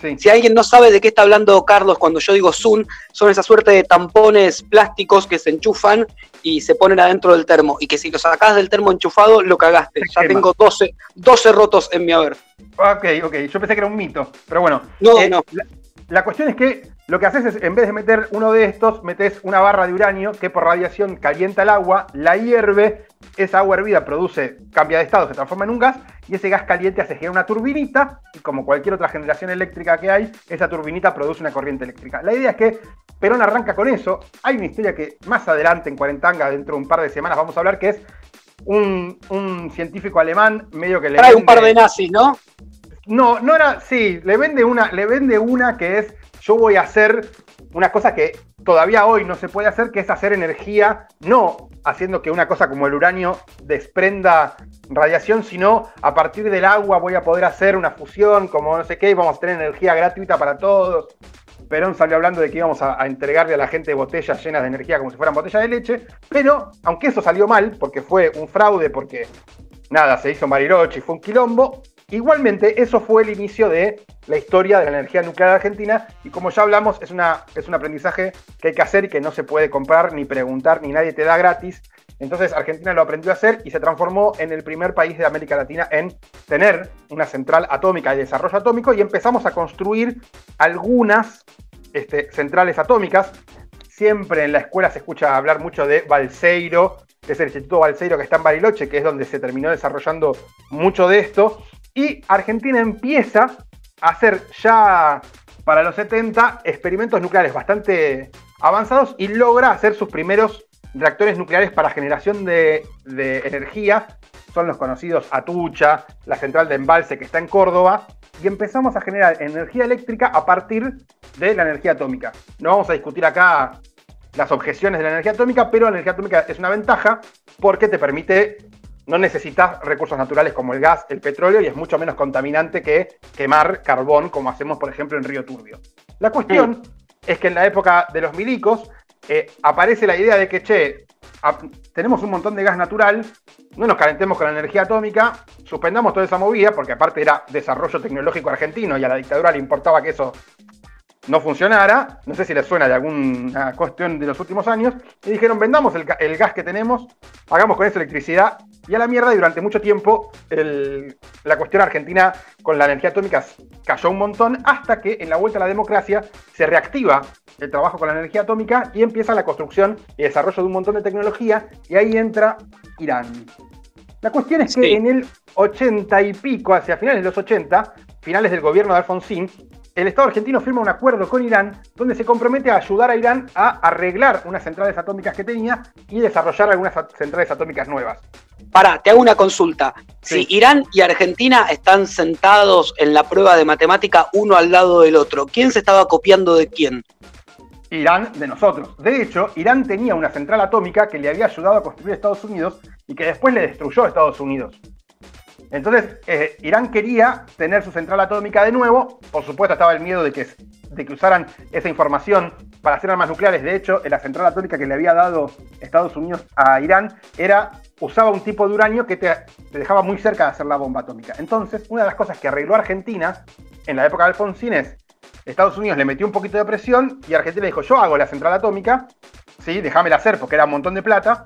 Sí. Si alguien no sabe de qué está hablando Carlos cuando yo digo Zoom, son esa suerte de tampones plásticos que se enchufan y se ponen adentro del termo. Y que si lo sacás del termo enchufado, lo cagaste. Se Ya quema. tengo 12, 12 rotos en mi haber. Ok, ok. Yo pensé que era un mito, pero bueno. No, Eh, no. La, la cuestión es que lo que haces es, en vez de meter uno de estos, metes una barra de uranio que por radiación calienta el agua, la hierve, esa agua hervida produce, cambia de estado, se transforma en un gas, y ese gas caliente hace girar una turbinita, y como cualquier otra generación eléctrica que hay, esa turbinita produce una corriente eléctrica. La idea es que Perón arranca con eso. Hay una historia que más adelante en Cuarentanga, dentro de un par de semanas, vamos a hablar, que es un, un científico alemán medio que le... Trae un par de nazis, ¿no? no, no era. Sí, le vende una, le vende una que es. Yo voy a hacer una cosa que todavía hoy no se puede hacer, que es hacer energía, no haciendo que una cosa como el uranio desprenda radiación, sino a partir del agua voy a poder hacer una fusión, como no sé qué, y vamos a tener energía gratuita para todos. Perón salió hablando de que íbamos a, a entregarle a la gente botellas llenas de energía como si fueran botellas de leche, pero aunque eso salió mal, porque fue un fraude, porque nada, se hizo Marirochi, fue un quilombo. Igualmente, eso fue el inicio de la historia de la energía nuclear argentina y como ya hablamos, es, una, es un aprendizaje que hay que hacer y que no se puede comprar, ni preguntar, ni nadie te da gratis. Entonces Argentina lo aprendió a hacer y se transformó en el primer país de América Latina en tener una central atómica de desarrollo atómico y empezamos a construir algunas este, centrales atómicas. Siempre en la escuela se escucha hablar mucho de Balseiro, que es el Instituto Balseiro que está en Bariloche, que es donde se terminó desarrollando mucho de esto. Y Argentina empieza a hacer ya para los 70 experimentos nucleares bastante avanzados y logra hacer sus primeros reactores nucleares para generación de, energía. Son los conocidos Atucha, la central de embalse que está en Córdoba, y empezamos a generar energía eléctrica a partir de la energía atómica. No vamos a discutir acá las objeciones de la energía atómica, pero la energía atómica es una ventaja porque te permite, no necesitas recursos naturales como el gas, el petróleo, y es mucho menos contaminante que quemar carbón, como hacemos, por ejemplo, en Río Turbio. La cuestión es que en la época de los milicos eh, aparece la idea de que, che, a- tenemos un montón de gas natural, no nos calentemos con la energía atómica, suspendamos toda esa movida, porque aparte era desarrollo tecnológico argentino y a la dictadura le importaba que eso no funcionara, no sé si les suena de alguna cuestión de los últimos años, y dijeron, vendamos el, el gas que tenemos, hagamos con eso electricidad, y a la mierda, y durante mucho tiempo el- la cuestión argentina con la energía atómica cayó un montón, hasta que en la vuelta a la democracia se reactiva el trabajo con la energía atómica y empieza la construcción y desarrollo de un montón de tecnología, y ahí entra Irán. La cuestión es que Sí. en el 80 y pico, hacia finales de los 80, finales del gobierno de Alfonsín, el Estado argentino firma un acuerdo con Irán donde se compromete a ayudar a Irán a arreglar unas centrales atómicas que tenía y desarrollar algunas centrales atómicas nuevas. Pará, te hago una consulta. Si. Irán y Argentina están sentados en la prueba de matemática uno al lado del otro, ¿quién se estaba copiando de quién? Irán de nosotros. De hecho, Irán tenía una central atómica que le había ayudado a construir Estados Unidos y que después le destruyó a Estados Unidos. Entonces, eh, Irán quería tener su central atómica de nuevo. Por supuesto, estaba el miedo de que, de que usaran esa información para hacer armas nucleares. De hecho, la central atómica que le había dado Estados Unidos a Irán era usaba un tipo de uranio que te, dejaba muy cerca de hacer la bomba atómica. Entonces, una de las cosas que arregló Argentina en la época de Alfonsín es Estados Unidos le metió un poquito de presión y Argentina dijo, yo hago la central atómica, sí, déjamela hacer porque era un montón de plata,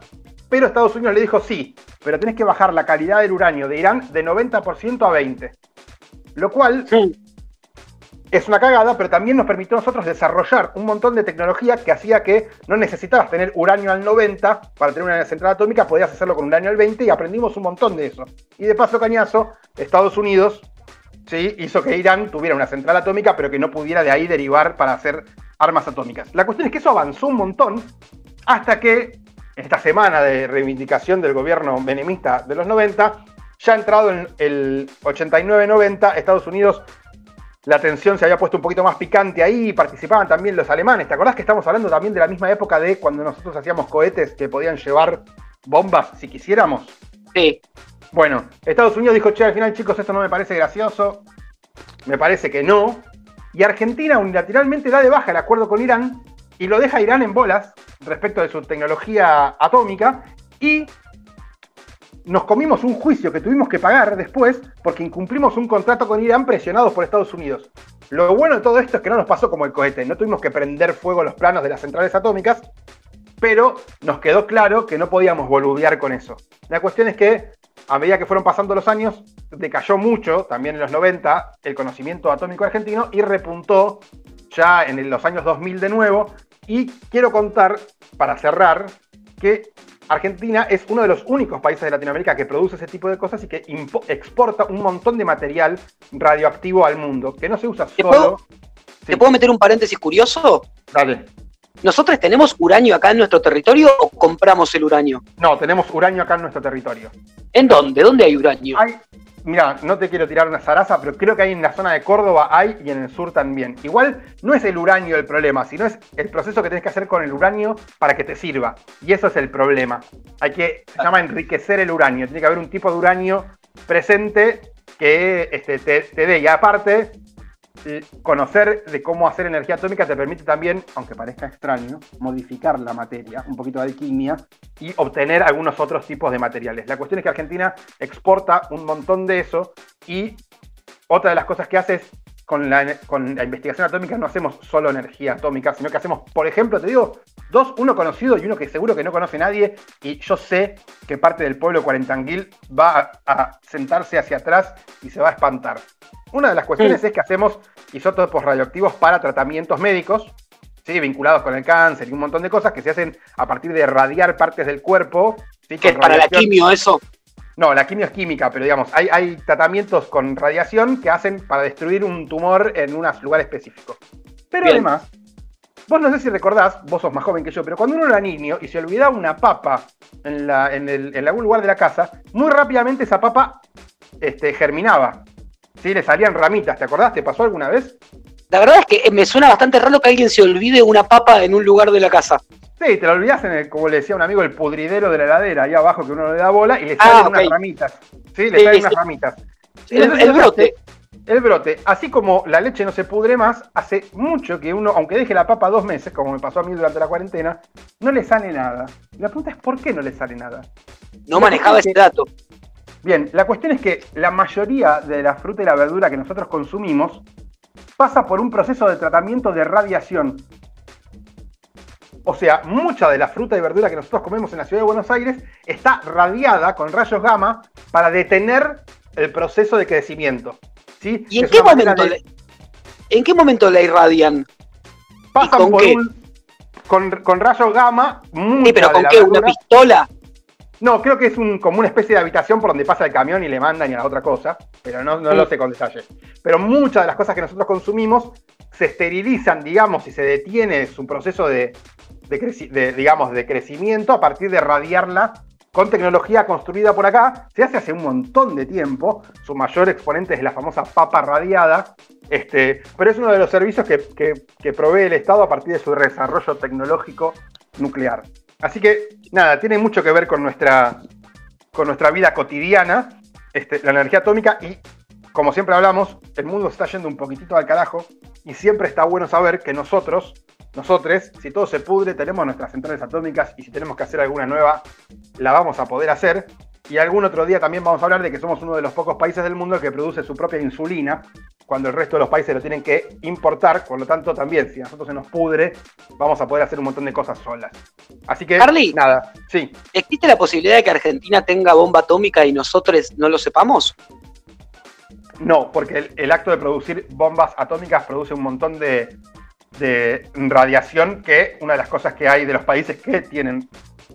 pero Estados Unidos le dijo, sí, pero tenés que bajar la calidad del uranio de Irán de 90% a 20%. Lo cual es una cagada, pero también nos permitió a nosotros desarrollar un montón de tecnología que hacía que no necesitabas tener uranio al 90 para tener una central atómica, podías hacerlo con uranio al 20 y aprendimos un montón de eso. Y de paso, cañazo, Estados Unidos ¿sí? hizo que Irán tuviera una central atómica, pero que no pudiera de ahí derivar para hacer armas atómicas. La cuestión es que eso avanzó un montón hasta que esta semana de reivindicación del gobierno menemista de los 90, ya entrado en el 89-90, Estados Unidos, la tensión se había puesto un poquito más picante ahí, participaban también los alemanes. ¿Te acordás que estamos hablando también de la misma época de cuando nosotros hacíamos cohetes que podían llevar bombas si quisiéramos? Sí. Bueno, Estados Unidos dijo, che, al final chicos, esto no me parece gracioso, me parece que no. Y Argentina unilateralmente da de baja el acuerdo con Irán y lo deja a Irán en bolas respecto de su tecnología atómica y nos comimos un juicio que tuvimos que pagar después porque incumplimos un contrato con Irán presionados por Estados Unidos. Lo bueno de todo esto es que no nos pasó como el cohete, no tuvimos que prender fuego los planos de las centrales atómicas, pero nos quedó claro que no podíamos boludear con eso. La cuestión es que a medida que fueron pasando los años, decayó mucho, también en los 90, el conocimiento atómico argentino y repuntó ya en los años 2000 de nuevo. Y quiero contar, para cerrar, que Argentina es uno de los únicos países de Latinoamérica que produce ese tipo de cosas y que exporta un montón de material radioactivo al mundo, que no se usa ¿Te solo. puedo- Sí, ¿Te puedo meter un paréntesis curioso? Dale. ¿Nosotros tenemos uranio acá en nuestro territorio o compramos el uranio? No, tenemos uranio acá en nuestro territorio. ¿En dónde? ¿Dónde hay uranio? Hay, mira, no te quiero tirar una zaraza, pero creo que hay en la zona de Córdoba hay y en el sur también. Igual no es el uranio el problema, sino es el proceso que tenés que hacer con el uranio para que te sirva. Y eso es el problema. Hay que, se llama enriquecer el uranio. Tiene que haber un tipo de uranio presente que este, te, dé. Y aparte, conocer de cómo hacer energía atómica te permite también, aunque parezca extraño, modificar la materia, un poquito de alquimia, y obtener algunos otros tipos de materiales. La cuestión es que Argentina exporta un montón de eso y otra de las cosas que hace con la, investigación atómica no hacemos solo energía atómica, sino que hacemos, por ejemplo, te digo, dos, uno conocido y uno que seguro que no conoce nadie, y yo sé que parte del pueblo cuarentanguil va a sentarse hacia atrás y se va a espantar. Una de las cuestiones es que hacemos isótopos radioactivos para tratamientos médicos, ¿sí? vinculados con el cáncer y un montón de cosas que se hacen a partir de radiar partes del cuerpo. ¿sí? ¿Qué es para la quimio eso? No, la quimio es química, pero digamos, hay, hay tratamientos con radiación que hacen para destruir un tumor en un lugar específico. Pero Bien. además, vos no sé si recordás, vos sos más joven que yo, pero cuando uno era niño y se olvidaba una papa en, la, en, el, en algún lugar de la casa, muy rápidamente esa papa este, germinaba. ¿Sí? Le salían ramitas, ¿te acordás? ¿Te pasó alguna vez? La verdad es que me suena bastante raro que alguien se olvide una papa en un lugar de la casa. Sí, te lo olvidás en el, como le decía un amigo, el pudridero de la heladera, ahí abajo que uno le da bola y le salen Ah, unas ok. ramitas. Sí, le Sí, salen sí. unas ramitas. El, Entonces, el brote. El brote, así como la leche no se pudre más, hace mucho que uno, aunque deje la papa dos meses, como me pasó a mí durante la cuarentena, no le sale nada. La pregunta es ¿por qué no le sale nada? No manejaba ese dato. Bien, la cuestión es que la mayoría de la fruta y la verdura que nosotros consumimos pasa por un proceso de tratamiento de radiación. O sea, mucha de la fruta y verdura que nosotros comemos en la ciudad de Buenos Aires está radiada con rayos gamma para detener el proceso de crecimiento. ¿sí? ¿Y en qué momento de- en qué momento la irradian? pasan con por qué? un- con, con rayos gamma. Sí, mucha pero de ¿con la qué? ¿Una pistola? No, creo que es un, como una especie de habitación por donde pasa el camión y le mandan y a la otra cosa, pero no, no Sí. lo sé con detalle. Pero muchas de las cosas que nosotros consumimos se esterilizan, digamos, y se detiene su proceso de, de creci- de, digamos, de crecimiento a partir de radiarla con tecnología construida por acá. Se hace hace un montón de tiempo. Su mayor exponente es la famosa papa radiada. Este, pero es uno de los servicios que, que- que provee el Estado a partir de su desarrollo tecnológico nuclear. Así que, nada, tiene mucho que ver con nuestra, con nuestra vida cotidiana, este, la energía atómica y, como siempre hablamos, el mundo está yendo un poquitito al carajo y siempre está bueno saber que nosotros, nosotros, si todo se pudre, tenemos nuestras centrales atómicas y si tenemos que hacer alguna nueva, la vamos a poder hacer. Y algún otro día también vamos a hablar de que somos uno de los pocos países del mundo que produce su propia insulina, cuando el resto de los países lo tienen que importar. Por lo tanto, también, si a nosotros se nos pudre, vamos a poder hacer un montón de cosas solas. Así que, Carly. nada, sí. ¿Existe la posibilidad de que Argentina tenga bomba atómica y nosotros no lo sepamos? No, porque el, el acto de producir bombas atómicas produce un montón de, de radiación que una de las cosas que hay de los países que tienen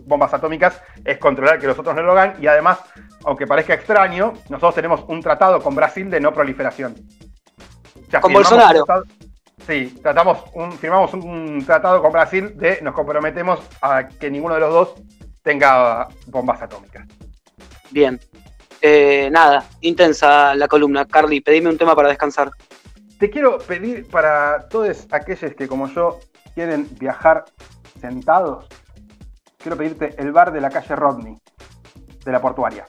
bombas atómicas es controlar que los otros no lo hagan y además, aunque parezca extraño, nosotros tenemos un tratado con Brasil de no proliferación. Con Bolsonaro. tratado- sí, tratamos un, firmamos un tratado con Brasil de nos comprometemos a que ninguno de los dos tenga bombas atómicas. Bien. Eh, nada, intensa la columna. Carly, pedime un tema para descansar. Te quiero pedir para todos aquellos que como yo quieren viajar sentados, quiero pedirte el bar de la calle Rodney, de la portuaria.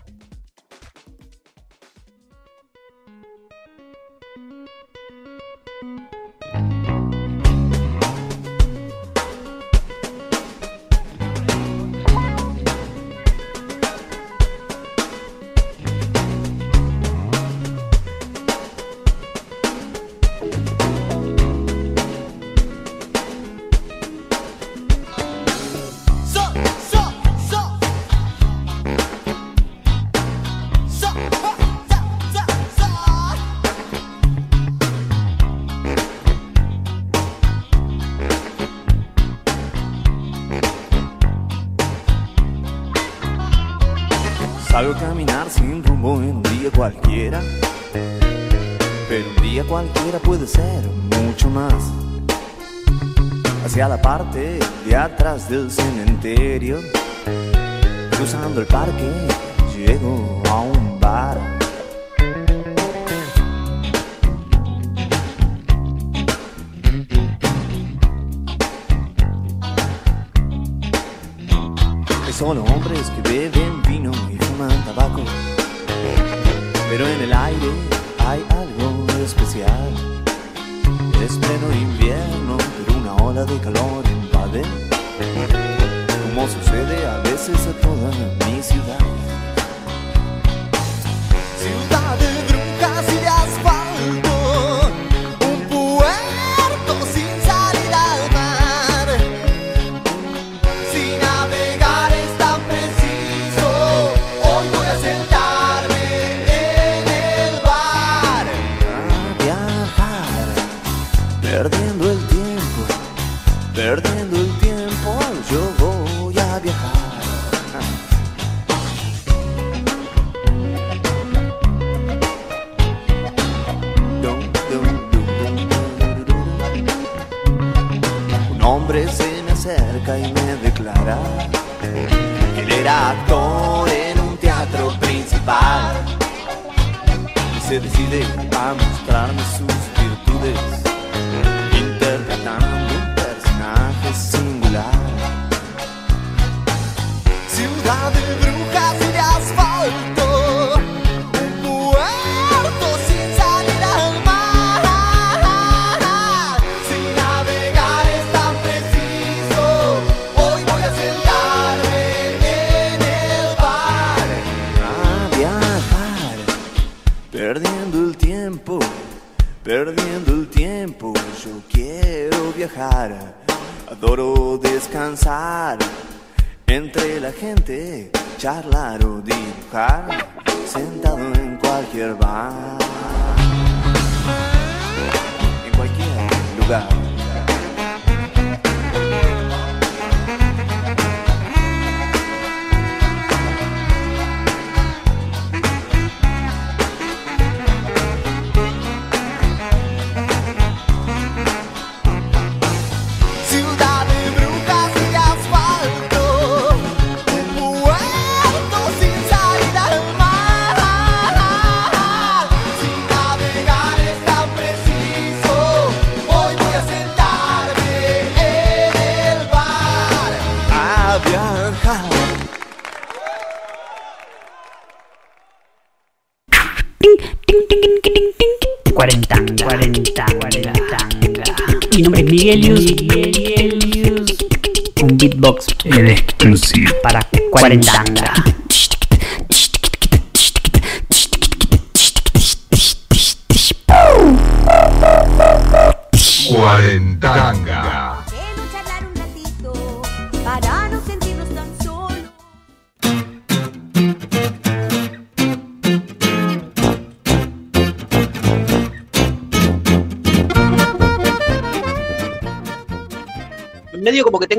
Hacia la parte de atrás del cementerio. Cruzando el parque, llego a un bar. Hay solo hombres que beben vino y fuman tabaco. Pero en el aire hay algo especial. Es pleno invierno, pero una ola de calor invade. Como sucede a veces a toda mi ciudad. Ciudad de brujas y Un beatbox. El exclusivo. Para 40.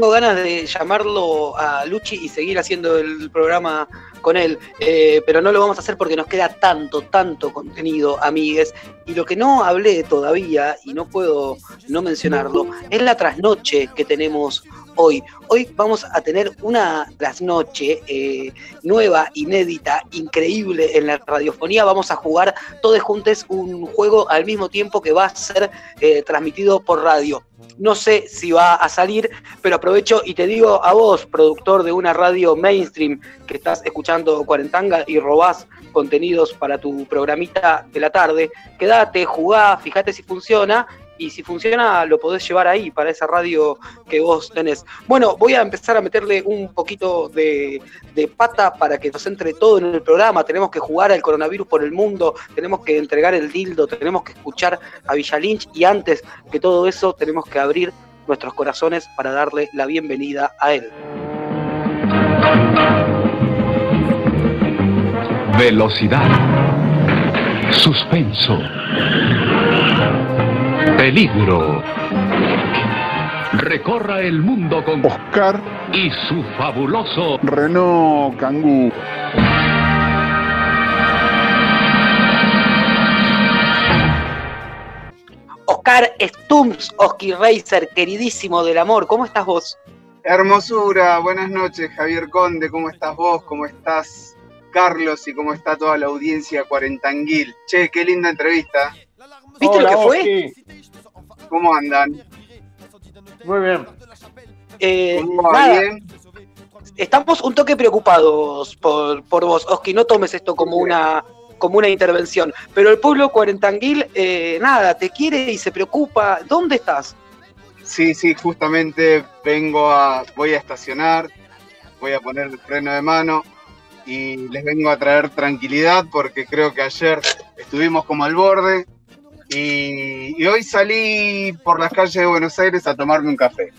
Tengo ganas de llamarlo a Luchi y seguir haciendo el programa con él, eh, pero no lo vamos a hacer porque nos queda tanto, tanto contenido, amigues. Y lo que no hablé todavía, y no puedo no mencionarlo, es la trasnoche que tenemos hoy. Hoy vamos a tener una trasnoche eh, nueva, inédita, increíble en la radiofonía. Vamos a jugar todos juntos un juego al mismo tiempo que va a ser eh, transmitido por radio. No sé si va a salir, pero aprovecho y te digo a vos, productor de una radio mainstream que estás escuchando Cuarentanga y robás contenidos para tu programita de la tarde, quédate, jugá, fíjate si funciona y si funciona lo podés llevar ahí para esa radio que vos tenés. Bueno, voy a empezar a meterle un poquito de, de, pata para que nos entre todo en el programa. Tenemos que jugar al coronavirus por el mundo, tenemos que entregar el dildo, tenemos que escuchar a Villa Lynch y antes que todo eso tenemos que abrir nuestros corazones para darle la bienvenida a él. Velocidad. Suspenso. Peligro. Recorra el mundo con Oscar y su fabuloso Renault Kangoo. Oscar Stumps, Oski Racer, queridísimo del amor, ¿cómo estás vos? Hermosura, buenas noches, Javier Conde, ¿cómo estás vos? ¿Cómo estás, Carlos? ¿Y cómo está toda la audiencia cuarentanguil? Che, qué linda entrevista. ¿Viste Hola, lo que fue? Oski. ¿Cómo andan? Muy bien. Eh, nada, bien. Estamos un toque preocupados por, por vos, Oski, no tomes esto como una como una intervención, pero el pueblo cuarentanguil, eh, nada, te quiere y se preocupa. ¿Dónde estás? Sí, sí, justamente vengo a, voy a estacionar, voy a poner el freno de mano y les vengo a traer tranquilidad porque creo que ayer estuvimos como al borde y, y hoy salí por las calles de Buenos Aires a tomarme un café.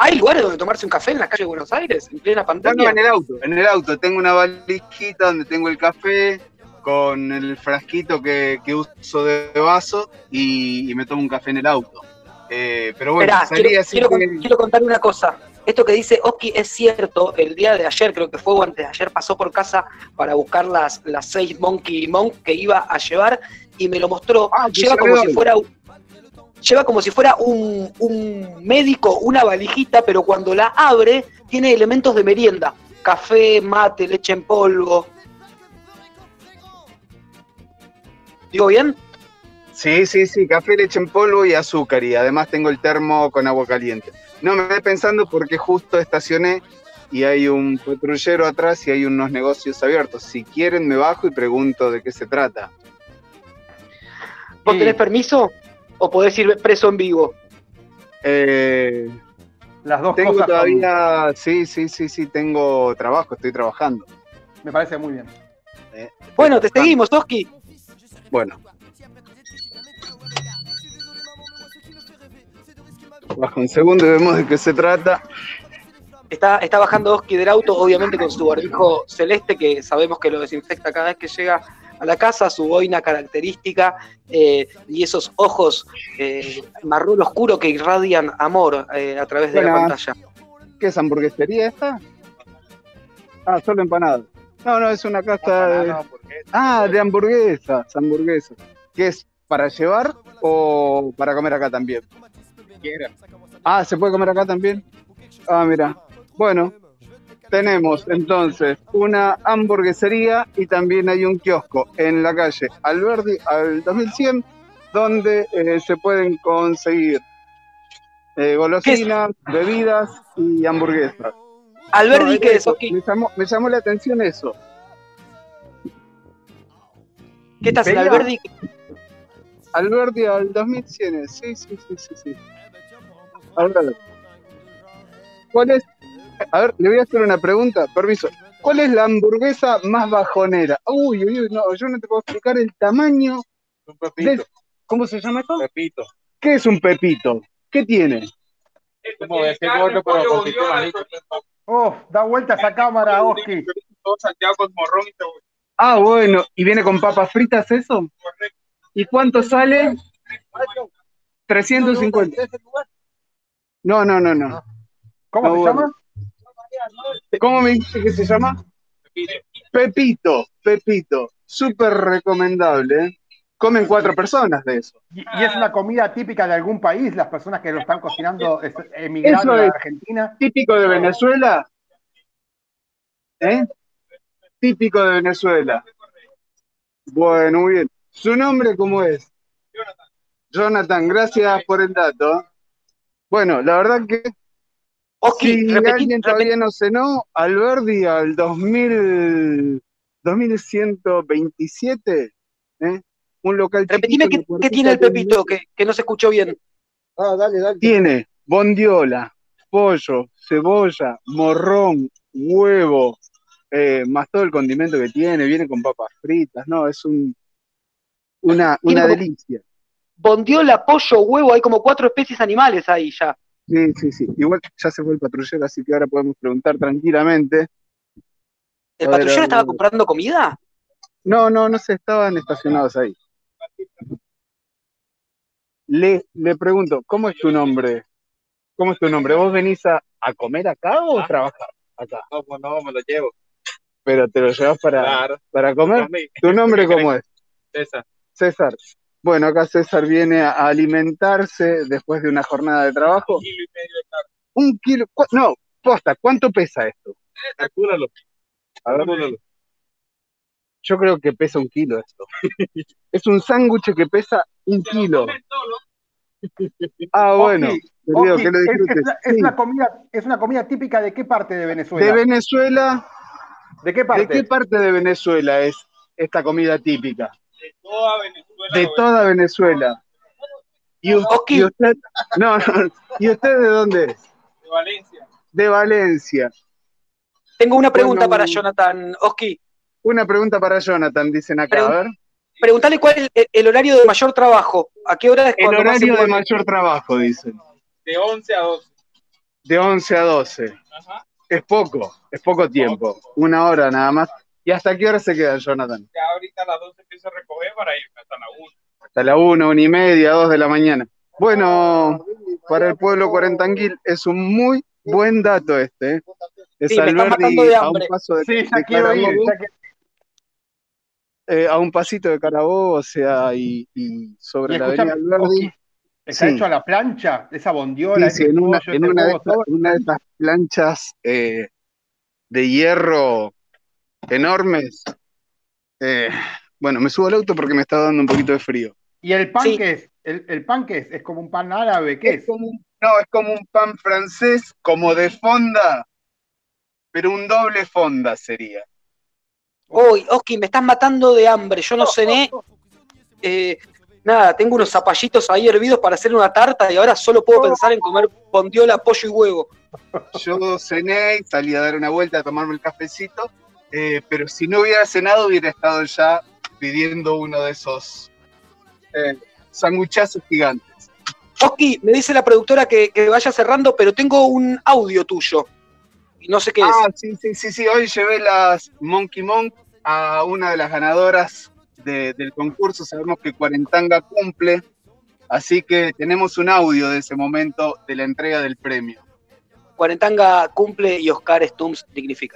¿Hay lugares donde tomarse un café en la calle de Buenos Aires, en plena pandemia? No, no, en el auto, en el auto. Tengo una valijita donde tengo el café con el frasquito que, que uso de vaso y, y, me tomo un café en el auto. Eh, pero bueno, Esperá, salí quiero, así quiero, que... quiero contar una cosa. Esto que dice Oski es cierto. El día de ayer, creo que fue o antes de ayer, pasó por casa para buscar las, las seis Monkey Monk que iba a llevar y me lo mostró. Ah, Lleva como si fuera lleva como si fuera un, un médico una valijita, pero cuando la abre tiene elementos de merienda. Café, mate, leche en polvo. ¿Digo bien? Sí, sí, sí, café, leche en polvo y azúcar. Y además tengo el termo con agua caliente. No me quedé pensando porque justo estacioné y hay un patrullero atrás y hay unos negocios abiertos. Si quieren me bajo y pregunto de qué se trata. ¿Vos tenés permiso? ¿O podés ir preso en vivo? Eh, Las dos tengo cosas todavía, sí, sí, sí, sí, tengo trabajo, estoy trabajando. me parece muy bien. Eh, Bueno, te seguimos, Oski. Bueno. Bajo un segundo y vemos de qué se trata. Está, está bajando Oski del auto, obviamente con su barbijo celeste, que sabemos que lo desinfecta cada vez que llega a la casa, su boina característica eh, y esos ojos eh, marrón oscuro que irradian amor eh, a través de la pantalla. ¿Qué es hamburguesería esta? Ah, solo empanada. No, no, es una casa de... Ah, de hamburguesas, hamburguesas. ¿Qué es? ¿Para llevar o para comer acá también? Ah, ¿se puede comer acá también? Ah, mira. Bueno, tenemos entonces una hamburguesería y también hay un kiosco en la calle Alberdi al 2100 donde eh, se pueden conseguir eh, golosinas, bebidas y hamburguesas. Alberdi, No, ¿qué es, eso, Oski? Me llamó, me llamó la atención eso. ¿Qué estás en Alberdi? Alberdi al 2100, sí, sí, sí, sí, sí. ¿cuál es? A ver, le voy a hacer una pregunta, permiso. ¿Cuál es la hamburguesa más bajonera? Uy, uy, uy, no, yo no te puedo explicar el tamaño. de- ¿Cómo se llama esto? Pepito. ¿Qué es un pepito? ¿Qué tiene? Como ese gordo, pero con. Oh, da vuelta esa cámara, Oski. Ah, bueno, ¿y viene con papas fritas eso? ¿Y cuánto sale? 350. No, no, no, no. ¿Cómo No, se bueno. llama? ¿Cómo me dice que se llama? Pepito, Pepito. Súper recomendable. ¿eh? Comen cuatro personas de eso. Y, y es una comida típica de algún país, las personas que lo están cocinando es- emigrando es. Argentina. Típico de Venezuela. ¿Eh? Típico de Venezuela. Bueno, muy bien. ¿Su nombre cómo es? Jonathan, gracias por el dato. Bueno, la verdad que Oski, si repetí- alguien todavía no cenó, Alberdi al 2000, 2127, ¿eh? un local Repetime qué, qué tiene el Pepito, que, que no se escuchó bien. Ah, dale, dale. Tiene bondiola, pollo, cebolla, morrón, huevo, eh, más todo el condimento que tiene, viene con papas fritas, no, es un una, delicia. Bondiola, pollo, huevo, hay como cuatro especies animales ahí ya. Sí, sí, sí. Igual ya se fue el patrullero, así que ahora podemos preguntar tranquilamente. ¿El ver, patrullero estaba comprando comida? No, no, no se estaban estacionados ahí. Le, le pregunto, ¿cómo es tu nombre? ¿Cómo es tu nombre? ¿Vos venís a, a comer acá o trabajar acá? No, pues no, me lo llevo. Pero te lo llevas para, Claro. para comer. ¿Tu nombre cómo es? César. César. Bueno, acá César viene a alimentarse después de una jornada de trabajo. Kilo y medio de carne. Un kilo, cu- no, posta, ¿cuánto pesa esto? Calcúlalo. A ver, Calcúlalo. yo creo que pesa un kilo esto. Es un sándwich que pesa un kilo. Ah, bueno, Oski, querido, Oski, que lo es, una comida, es una comida típica de qué parte de Venezuela? De Venezuela, ¿De qué parte? ¿de qué parte de Venezuela es esta comida típica? De toda Venezuela. De toda Venezuela. ¿Y, usted? No, no, ¿y usted de dónde es? De Valencia. De Valencia. Tengo una pregunta Bueno, para Jonathan. Oski, Una pregunta para Jonathan, dicen acá, a ver. preguntale cuál es el, el horario de mayor trabajo. ¿A qué hora es El horario de mayor trabajo, dicen. De 11 a 12. De 11 a 12. Ajá. Es poco, es poco tiempo. Una hora nada más. ¿Y hasta qué hora se queda, Jonathan? Ya ahorita a las 12 empiezo a recoger para irme hasta la 1. Hasta la 1, una y media, 2 de la mañana. Bueno, para el pueblo cuarentanguil es un muy buen dato este. ¿eh? Es Sí, me de a un paso de, Sí, de ya quiero ir. Carabobo, que- eh, a un pasito de Carabobo, o sea, y, y sobre Y la avenida Alberdi. Está Sí. hecho a la plancha, esa bondiola, Sí, en una, en una de estas, una de estas planchas eh, de hierro enormes. Eh, bueno, me subo al auto porque me está dando un poquito de frío. ¿Y el pan Sí. qué es? ¿El, el pan qué es? ¿Es como un pan árabe? ¿Qué es? como un- no, es como un pan francés, como de fonda, pero un doble fonda sería. Uy, Oski, me estás matando de hambre. Yo no cené. Eh, nada, tengo unos zapallitos ahí hervidos para hacer una tarta y ahora solo puedo pensar en comer bondiola, pollo y huevo. Yo cené y salí a dar una vuelta a tomarme el cafecito, eh, pero si no hubiera cenado hubiera estado ya pidiendo uno de esos eh, sanguchazos gigantes. Oski, me dice la productora que, que vaya cerrando, pero tengo un audio tuyo. Y no sé qué es. Ah, sí, sí, sí, sí. Hoy llevé las Monkey Monk a una de las ganadoras de- del concurso. Sabemos que Cuarentanga cumple, así que tenemos un audio de ese momento de la entrega del premio. Cuarentanga cumple y Oscar Stumps dignifica.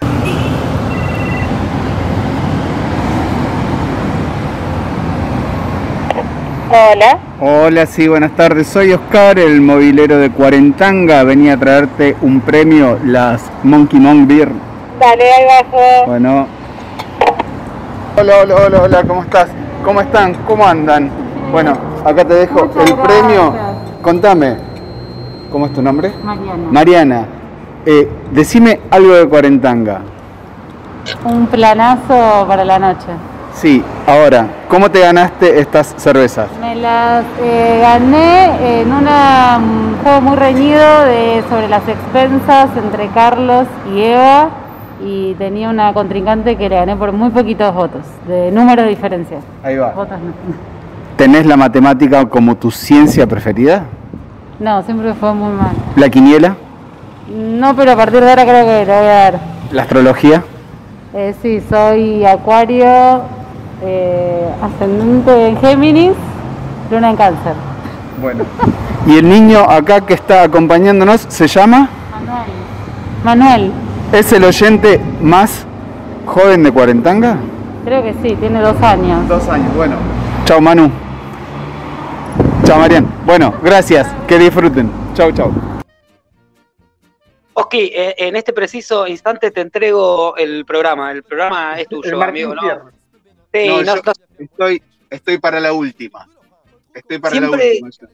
Hola. Hola, sí, buenas tardes. Soy Oscar, el movilero de Cuarentanga. Venía a traerte un premio, las Monkey Monk Beer. Dale, ahí bajo. Bueno. Hola, hola, hola, hola, ¿cómo estás? ¿Cómo están? ¿Cómo andan? Bueno, acá te dejo el premio. Contame, ¿cómo es tu nombre? Mariana. Mariana, eh, decime algo de Cuarentanga. Un planazo para la noche. Sí, ahora, ¿cómo te ganaste estas cervezas? Me las eh, gané en una, un juego muy reñido de, sobre las expensas entre Carlos y Eva y tenía una contrincante que le gané por muy poquitos votos, de número de diferencia. Ahí va. Votos no. ¿Tenés la matemática como tu ciencia preferida? No, siempre fue muy mal. ¿La quiniela? No, pero a partir de ahora creo que lo voy a dar. ¿La astrología? Eh, sí, soy Acuario, eh, ascendente en Géminis, luna en Cáncer. Bueno. ¿Y el niño acá que está acompañándonos se llama? Manuel, ¿Es el oyente más joven de Cuarentanga? creo que sí, tiene dos años. Dos años, bueno. Chao Manu. Chao Marian. Bueno, gracias. Que disfruten. Chao, chao. Oski, eh, en este preciso instante te entrego el programa. El programa es tuyo, amigo. ¿no? Sí, No, no- yo no- estoy, estoy para la última. Estoy para la Siempre- última. ya.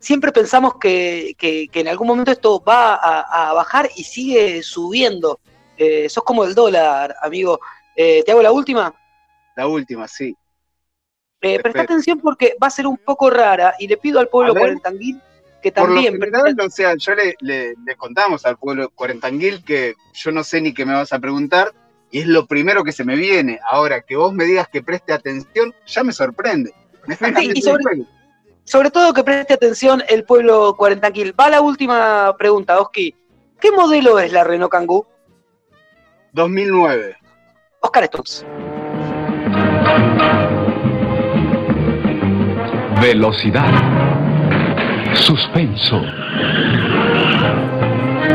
siempre pensamos que, que- que en algún momento esto va a, a bajar y sigue subiendo. Eh, sos como el dólar, amigo. Eh, ¿Te hago la última? La última, sí. Eh, presta atención porque va a ser un poco rara y le pido al pueblo cuarentanguil que Por lo también... general, o sea, yo le, le- le contamos al pueblo cuarentanguil que yo no sé ni qué me vas a preguntar y es lo primero que se me viene. Ahora, que vos me digas que preste atención, ya me sorprende. Sí, y sobre- todo que preste atención el pueblo cuarentanquil. Va la última pregunta, Oski. ¿Qué modelo es la Renault Kangoo? 2009. Oscar Stones. Velocidad. Suspenso.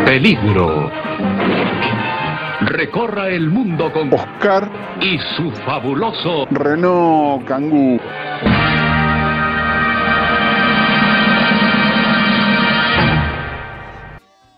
Peligro. Recorra el mundo con Oscar y su fabuloso Renault Kangoo.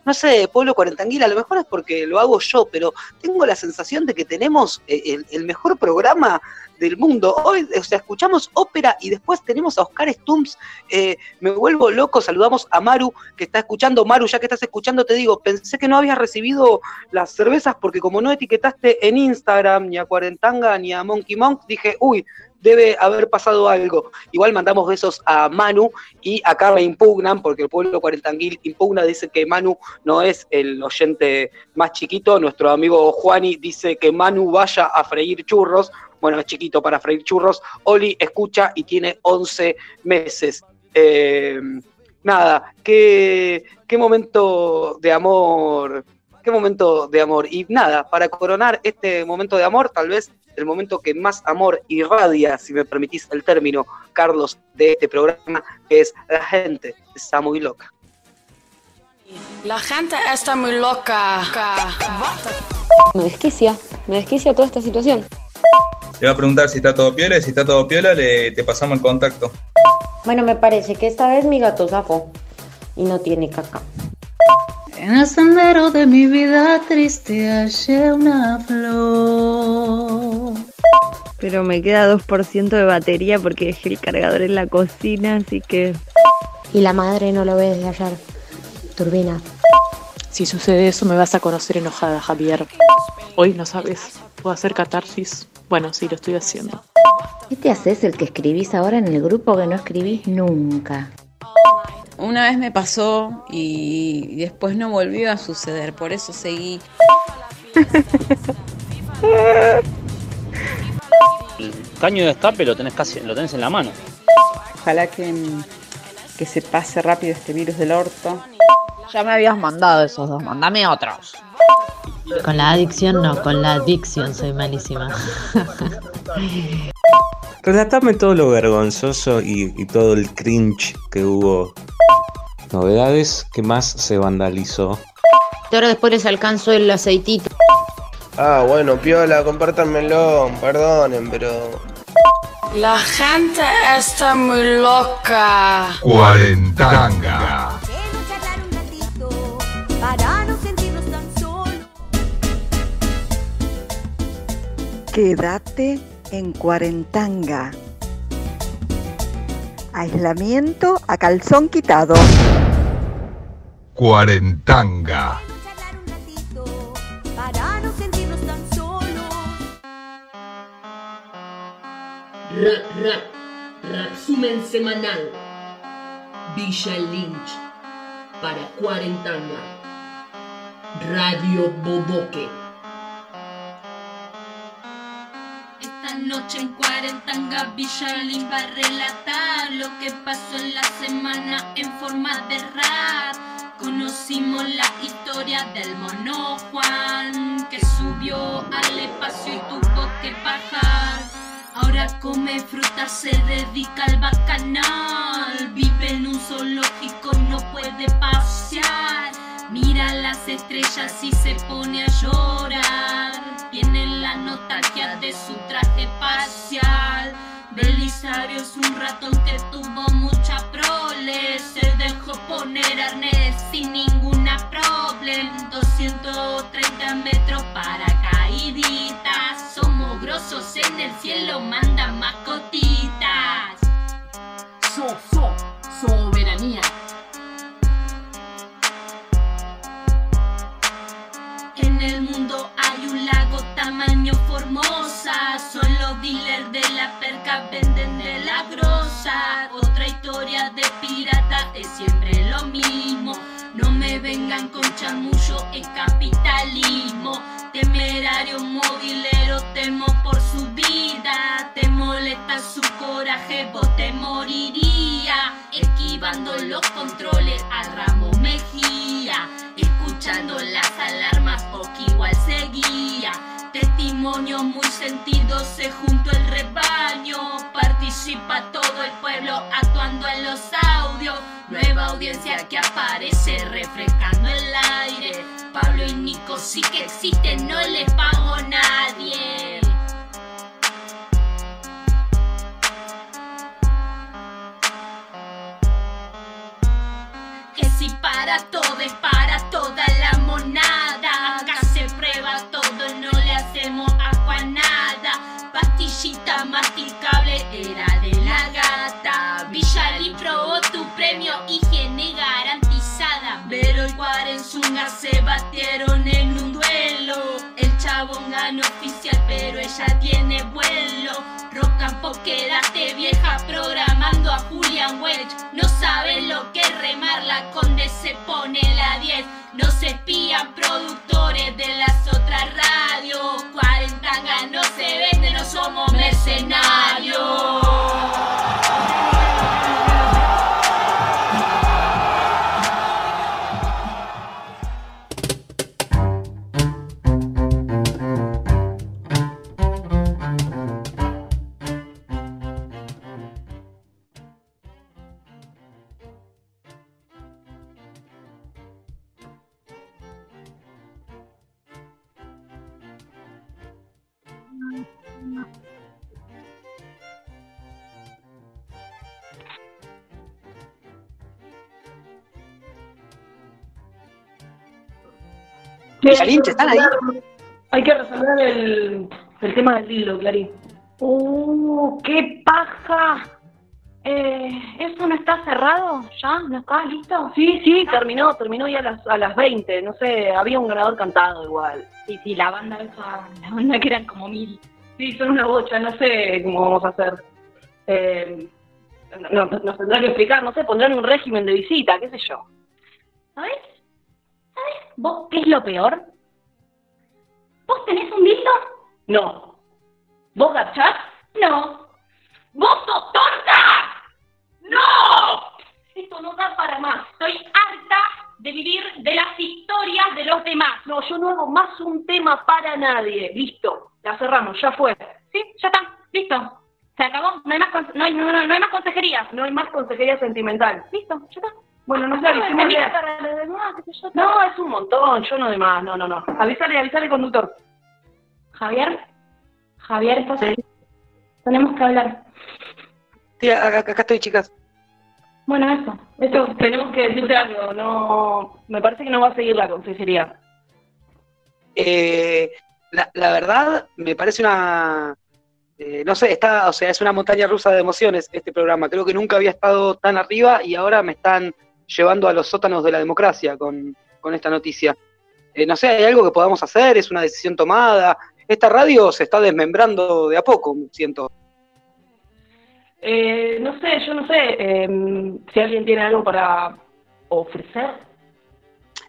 No sé, pueblo cuarentanguil, a lo mejor es porque lo hago yo, pero tengo la sensación de que tenemos eh, el, el mejor programa del mundo. Hoy, o sea, escuchamos ópera y después tenemos a Oscar Stumps. Eh, me vuelvo loco, saludamos a Maru, que está escuchando. Maru, ya que estás escuchando, te digo, pensé que no habías recibido las cervezas porque como no etiquetaste en Instagram ni a Cuarentanga ni a Monkey Monk, dije, uy, debe haber pasado algo. Igual mandamos besos a Manu y acá me impugnan, porque el pueblo cuarentanguil impugna, dice que Manu no es el oyente más chiquito. Nuestro amigo Juani dice que Manu vaya a freír churros. Bueno, es chiquito para freír churros. Oli escucha y tiene 11 meses. Eh, nada, qué, qué momento de amor, qué momento de amor. Y nada, para coronar este momento de amor, tal vez el momento que más amor irradia, si me permitís el término, Carlos, de este programa, que es la gente está muy loca. La gente está muy loca. Me desquicia, me desquicia toda esta situación. Le va a preguntar si está todo piola y si está todo piola le, te pasamos el contacto. Bueno, me parece que esta vez mi gato zafó y no tiene caca. En el sendero de mi vida triste hallé una flor. Pero me queda 2% de batería porque dejé el cargador en la cocina, así que... Y la madre no lo ve desde ayer. Turbina. Si sucede eso, me vas a conocer enojada, Javier. Hoy no sabes. ¿Puedo hacer catarsis? Bueno, sí, lo estoy haciendo. ¿Qué te haces el que escribís ahora en el grupo que no escribís nunca? Una vez me pasó y después no volvió a suceder, por eso seguí. El caño de escape lo tenés casi, lo tenés en la mano. Ojalá que, que se pase rápido este virus del orto. Ya me habías mandado esos dos, mandame otros. Con la adicción no, con la adicción soy malísima. Relatame todo lo vergonzoso y, y todo el cringe que hubo. Novedades que más se vandalizó. Y ahora después les alcanzo el aceitito. Ah, bueno, piola, compártanmelo, perdonen, pero. La gente está muy loca. Cuarentanga. Quédate en Cuarentanga. Aislamiento a calzón quitado. Cuarentanga. Para no sentirnos tan solos. Rap, rap, resumen semanal. Villa Lynch para Cuarentanga. Radio Bodoque. Noche en Cuarentanga Villalín va a relatar lo que pasó en la semana en forma de rap. Conocimos la historia del mono Juan que subió al espacio y tuvo que bajar. Ahora come fruta, se dedica al bacanal. Vive en un zoológico, no puede pasear. Mira las estrellas y se pone a llorar. Nostalgia de su traje espacial. Belisario es un ratón que tuvo mucha prole. Se dejó poner arnés sin ninguna problem. 230 metros para caíditas. Somos grosos en el cielo, mandan mascotitas. So, so, soberanía. En el mundo hay lago tamaño Formosa. Solo dealers de la perca venden de la grosa. Otra historia de pirata es siempre lo mismo. No me vengan con chamullo, es capitalismo. Temerario movilero, temo por su vida. Te molesta su coraje, vos te moriría. Esquivando los controles al ramo Mejía. Escuchando las alarmas, o que igual seguía. Testimonio muy sentido, se juntó el rebaño. Participa todo el pueblo actuando en los audios. Nueva audiencia que aparece refrescando el aire. Pablo y Nico sí que existen, no les pago nadie. Para todo es para toda la monada. Acá se prueba todo, no le hacemos agua nada. Pastillita masticable era de la gata. Villalín probó tu premio, higiene garantizada. Pero el Cuarenzunga se batieron en un duelo. Chabón ganó oficial, pero ella tiene vuelo. Rocampo, quédate vieja programando a Julian Welch. No saben lo que es remar, la conde se pone la 10. No se espían productores de las otras radios. Cuarentanga no se vende, no somos mercenarios. Villalinch, ¿están ahí? Hay que resolver el, el tema del hilo, Clarín. ¡Uh, qué paja! Eh, ¿Eso no está cerrado ya? ¿No está listo? Sí, sí, terminó, terminó ya a las, a las 20. No sé, había un ganador cantado igual. Sí, sí, la banda esa, la banda que eran como mil. Sí, son una bocha, no sé cómo vamos a hacer. Eh, no- no- nos tendrá que explicar, no sé, pondrán un régimen de visita, qué sé yo. ¿Sabes? ¿Sabes vos qué es lo peor? ¿Vos tenés un dildo? No. ¿Vos gachás? No. ¡Vos sos tonta! ¡No! Esto no da para más. Estoy harta de vivir de las historias de los demás. No, yo no hago más un tema para nadie. Listo, la cerramos, ya fue. ¿Sí? Ya está. Listo. Se acabó. No hay más, no hay, no- no hay más consejerías. No hay más consejería sentimental. Listo. Ya está. Bueno, No, sé yo. No, es un montón, yo no de más, no, no, no. Avisale, avisale, conductor. Javier. Javier, ¿estás ahí? Tenemos que hablar. Sí, acá, acá estoy, chicas. Bueno, eso. Esto, tenemos que decirte algo, no... Me parece que no va a seguir la consejería. Eh, la, la verdad, me parece una. eh, no sé, está, o sea, es una montaña rusa de emociones este programa. Creo que nunca había estado tan arriba y ahora me están llevando a los sótanos de la democracia con, con esta noticia. Eh, no sé, ¿hay algo que podamos hacer? ¿Es una decisión tomada? Esta radio se está desmembrando de a poco, siento. Eh, no sé, yo no sé eh, si alguien tiene algo para ofrecer.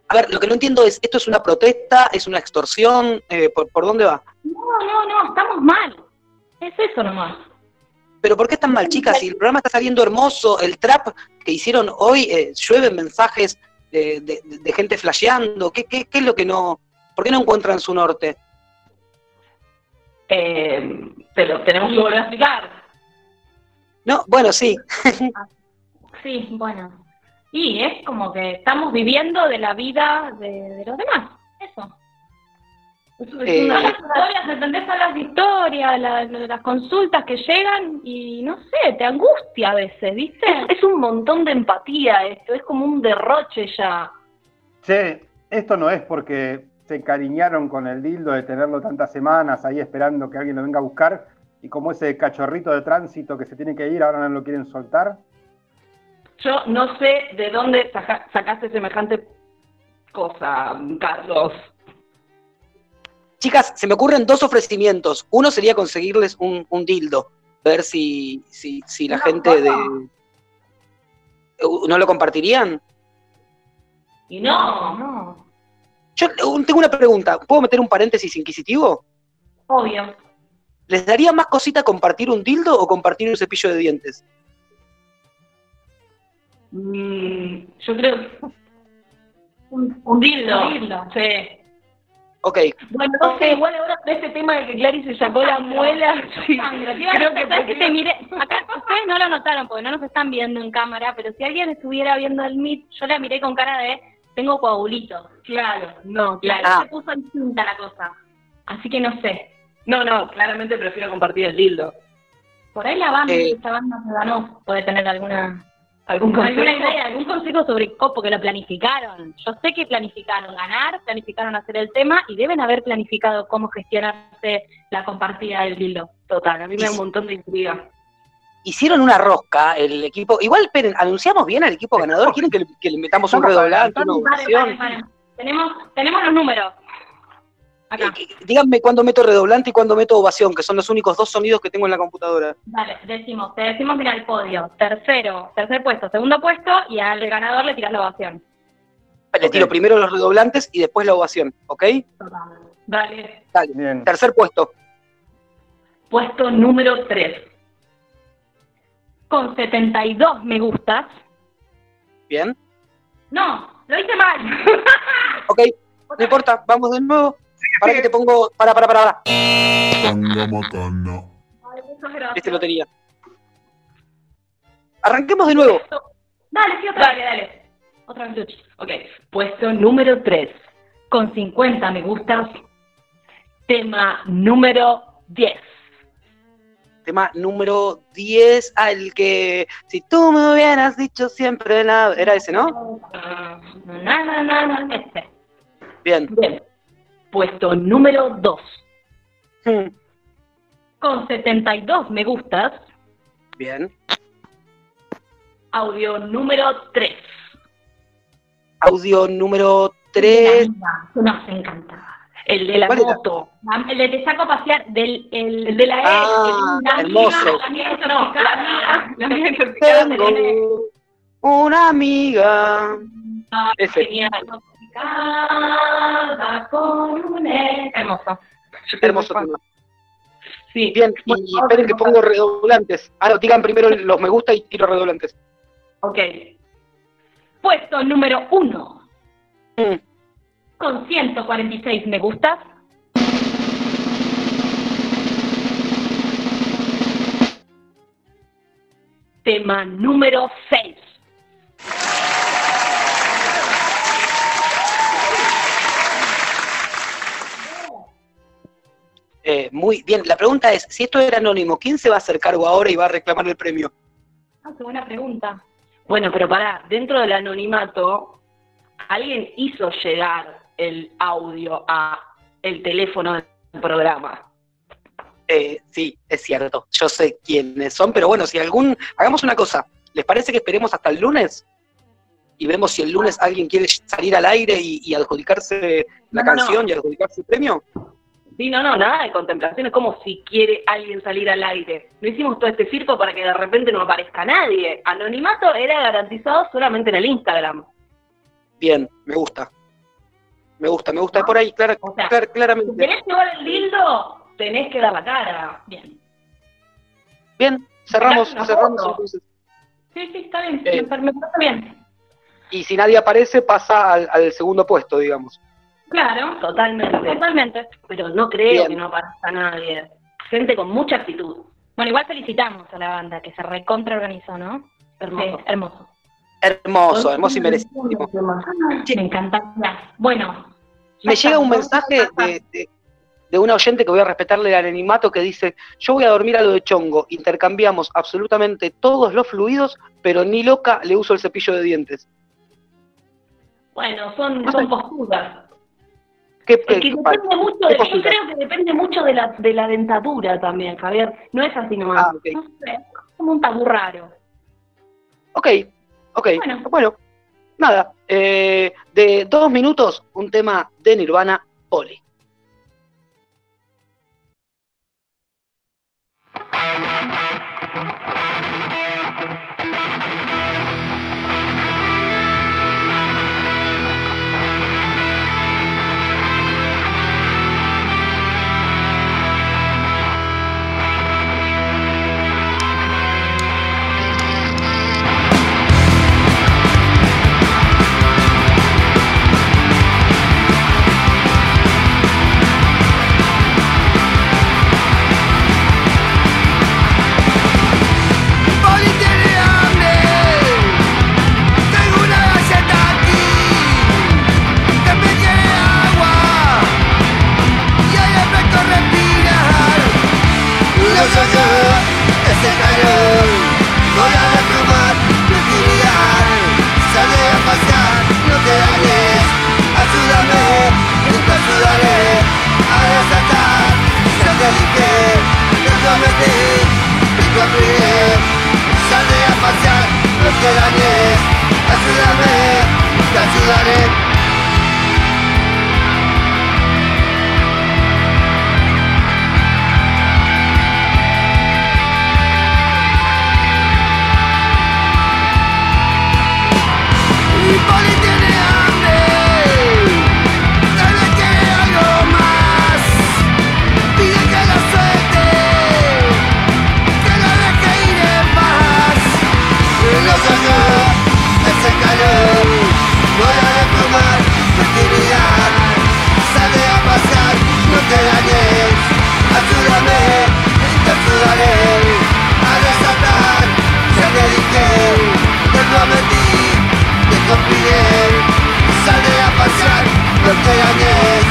A ver, lo que no entiendo es, ¿esto es una protesta? ¿Es una extorsión? Eh, ¿por, por dónde va? No, no, no, estamos mal. Es eso nomás. Pero ¿por qué están mal, chicas? Si el programa está saliendo hermoso, el trap que hicieron hoy, eh, llueven mensajes de, de- de gente flasheando. ¿Qué, qué, qué es lo que no...? ¿Por qué no encuentran su norte? Eh, pero tenemos que volver a explicar. No, bueno, sí. Sí, bueno. Y es como que estamos viviendo de la vida de, de los demás. Eso. Eh, Son las historias, ¿entendés? Son las historias, la- las consultas que llegan y no sé, te angustia a veces, ¿viste? Es, es un montón de empatía esto, es como un derroche ya. Che, esto no es porque se encariñaron con el dildo de tenerlo tantas semanas ahí esperando que alguien lo venga a buscar y como ese cachorrito de tránsito que se tiene que ir ahora no lo quieren soltar. Yo no sé de dónde saca- sacaste semejante cosa, Carlos. Chicas, se me ocurren dos ofrecimientos. Uno sería conseguirles un, un dildo. Ver si, si, si la gente de... ¿No lo compartirían? Y no, no. Yo tengo una pregunta. ¿Puedo meter un paréntesis inquisitivo? Obvio. ¿Les daría más cosita compartir un dildo o compartir un cepillo de dientes? Mm, yo creo un, un dildo. Un dildo. Sí. Ok. Bueno, no sé, igual ahora con este tema de que Clary se sacó la muela, sí, creo que ¿sabes que te miré? Acá ustedes no lo notaron porque no nos están viendo en cámara, pero si alguien estuviera viendo el Meet, yo la miré con cara de tengo coagulitos. Claro, no, Claro, claro. se puso en cinta la cosa. Así que no sé. No, no, claramente prefiero compartir el dildo. Por ahí la banda, Eh. esta banda se ganó, puede tener alguna ¿Algún alguna idea, algún consejo sobre cómo, porque lo planificaron. Yo sé que planificaron ganar, planificaron hacer el tema y deben haber planificado cómo gestionarse la compartida del dildo. Total, a mí me da un montón de intriga. Hicieron una rosca el equipo. Igual, esperen, ¿anunciamos bien al equipo ganador? ¿Quieren que le, que le metamos un redoblante, una. Tenemos, tenemos los números. Acá. Díganme cuándo meto redoblante y cuándo meto ovación, que son los únicos dos sonidos que tengo en la computadora. Vale, decimos, te decimos mira el podio. Tercero, tercer puesto, segundo puesto y al ganador le tiras la ovación. Le tiro primero los redoblantes y después la ovación, ¿ok? Dale. Dale. Tercer puesto. Puesto número 3. Con 72 me gustas. Bien. No, lo hice mal. Ok, no importa, vamos de nuevo. Para que te pongo. Para, para, para. para. Este lo tenía. Arranquemos de nuevo. Dale, sí, otra Dale, dale. Otra vez, Luchi. Ok, puesto número 3. Con 50 me gustas. Tema número 10. Tema número 10, al que. Si tú me hubieras dicho siempre la. Era ese, ¿no? Na, na, na, na, este. Bien. Bien. Puesto número 2. Hmm. Con 72 me gustas. Bien. Audio número 3. Audio número 3. Nos encantaba. El de la moto. El de te saco a pasear, del, el, el de la E. Ah, la hermoso. Tengo una amiga. Ah, Ese. genial. Cada con un E. Hermoso. Hermoso tema. Sí. Bien, y esperen que pongo redoblantes. Ah, no, digan primero los me gusta y tiro redoblantes. Ok. Puesto número 1. Mm. Con 146 me gustas. Tema número 6. Eh, muy bien, la pregunta es, si esto era anónimo, ¿quién se va a hacer cargo ahora y va a reclamar el premio? Ah, qué buena pregunta. Bueno, pero pará, dentro del anonimato, alguien hizo llegar el audio a el teléfono del programa. Eh, sí, es cierto, yo sé quiénes son, pero bueno, si algún, hagamos una cosa, ¿les parece que esperemos hasta el lunes? Y vemos si el lunes alguien quiere salir al aire y, y adjudicarse la No, no, canción y adjudicarse el premio. Sí, no, no, nada de contemplación, es como si quiere alguien salir al aire. No hicimos todo este circo para que de repente no aparezca nadie. Anonimato era garantizado solamente en el Instagram. Bien, me gusta. Me gusta, me gusta. Por ahí, clara- clar- Si claramente. tenés que llevar el dildo, tenés que dar la cara. Bien. Bien, cerramos, cerramos entonces. Sí, sí, está bien. Eh. me, me parece bien. Y si nadie aparece, pasa al, al segundo puesto, digamos. Claro, totalmente. Totalmente. Pero no creo Bien. que no aparezca nadie. Gente con mucha actitud. Bueno, igual felicitamos a la banda que se recontra organizó, ¿no? Hermoso. hermoso. Hermoso, hermoso y merecido. Me. Bueno. Me llega un mensaje de, de- de una oyente que voy a respetarle el anonimato que dice, yo voy a dormir a lo de chongo, intercambiamos absolutamente todos los fluidos, pero ni loca le uso el cepillo de dientes. Bueno, son, son posturas. ¿Qué, Es que depende mucho, de, yo creo que depende mucho de la, de la dentadura también, Javier. No es así nomás. Ah. No sé, es como un tabú raro. Ok, ok, bueno, nada, eh, de dos minutos, un tema de Nirvana, Poli. Guztira bete, guzta bete, guzta bete, sa nea magia, ez zorani ere, azuela me, guzta ese calor, voy a retomar mi actividad. Sale a pasear, no te dañes,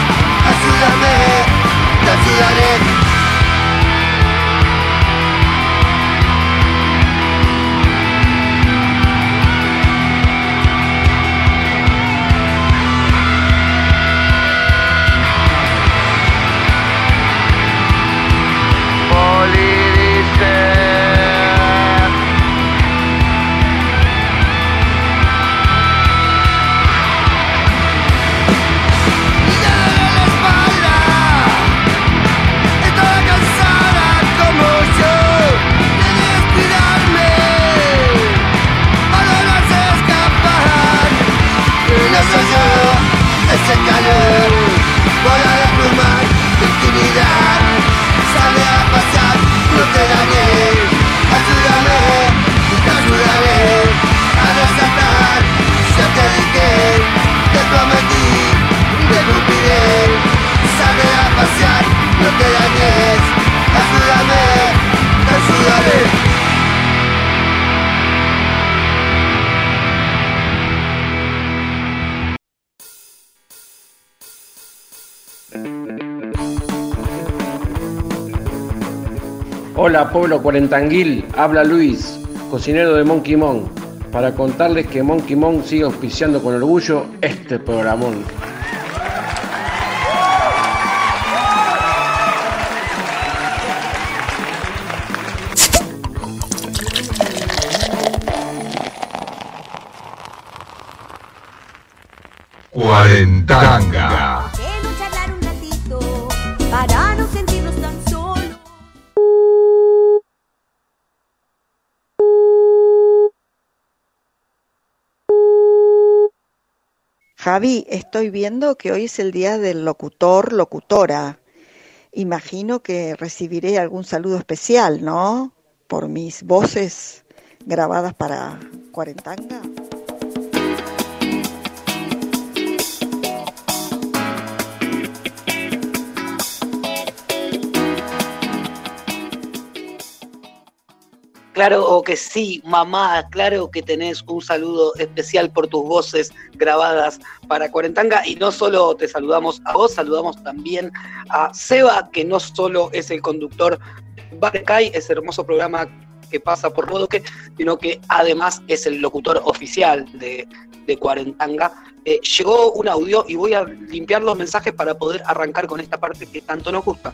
ayúdame, te ayudaré Hola pueblo cuarentanguil, habla Luis, cocinero de Monkey Mon, para contarles que Monkey Mon sigue auspiciando con orgullo este programón. Cuarentanga. Javi, estoy viendo que hoy es el día del locutor, locutora. Imagino que recibiré algún saludo especial, ¿no? Por mis voces grabadas para Cuarentanga. Claro que sí, mamá, claro que tenés un saludo especial por tus voces grabadas para Cuarentanga y no solo te saludamos a vos, saludamos también a Seba, que no solo es el conductor de ese hermoso programa que pasa por Bodoque, sino que además es el locutor oficial de, de Cuarentanga. Eh, llegó un audio y voy a limpiar los mensajes para poder arrancar con esta parte que tanto nos gusta.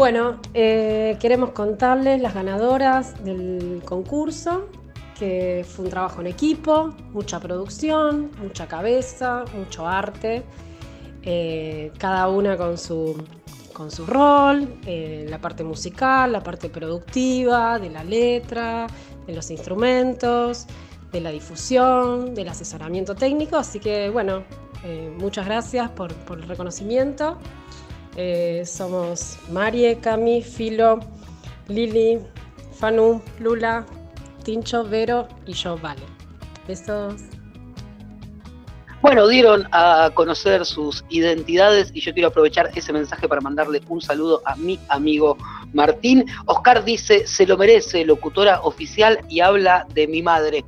Bueno, eh, queremos contarles las ganadoras del concurso, que fue un trabajo en equipo, mucha producción, mucha cabeza, mucho arte, eh, cada una con su, con su rol, eh, la parte musical, la parte productiva, de la letra, de los instrumentos, de la difusión, del asesoramiento técnico, así que bueno, muchas gracias por el reconocimiento. Eh, somos Marie, Cami, Filo, Lili, Fanu, Lula, Tincho, Vero y yo, Vale. Besos. Bueno, dieron a conocer sus identidades y yo quiero aprovechar ese mensaje para mandarle un saludo a mi amigo Martín. Oscar dice, se lo merece, locutora oficial y habla de mi madre.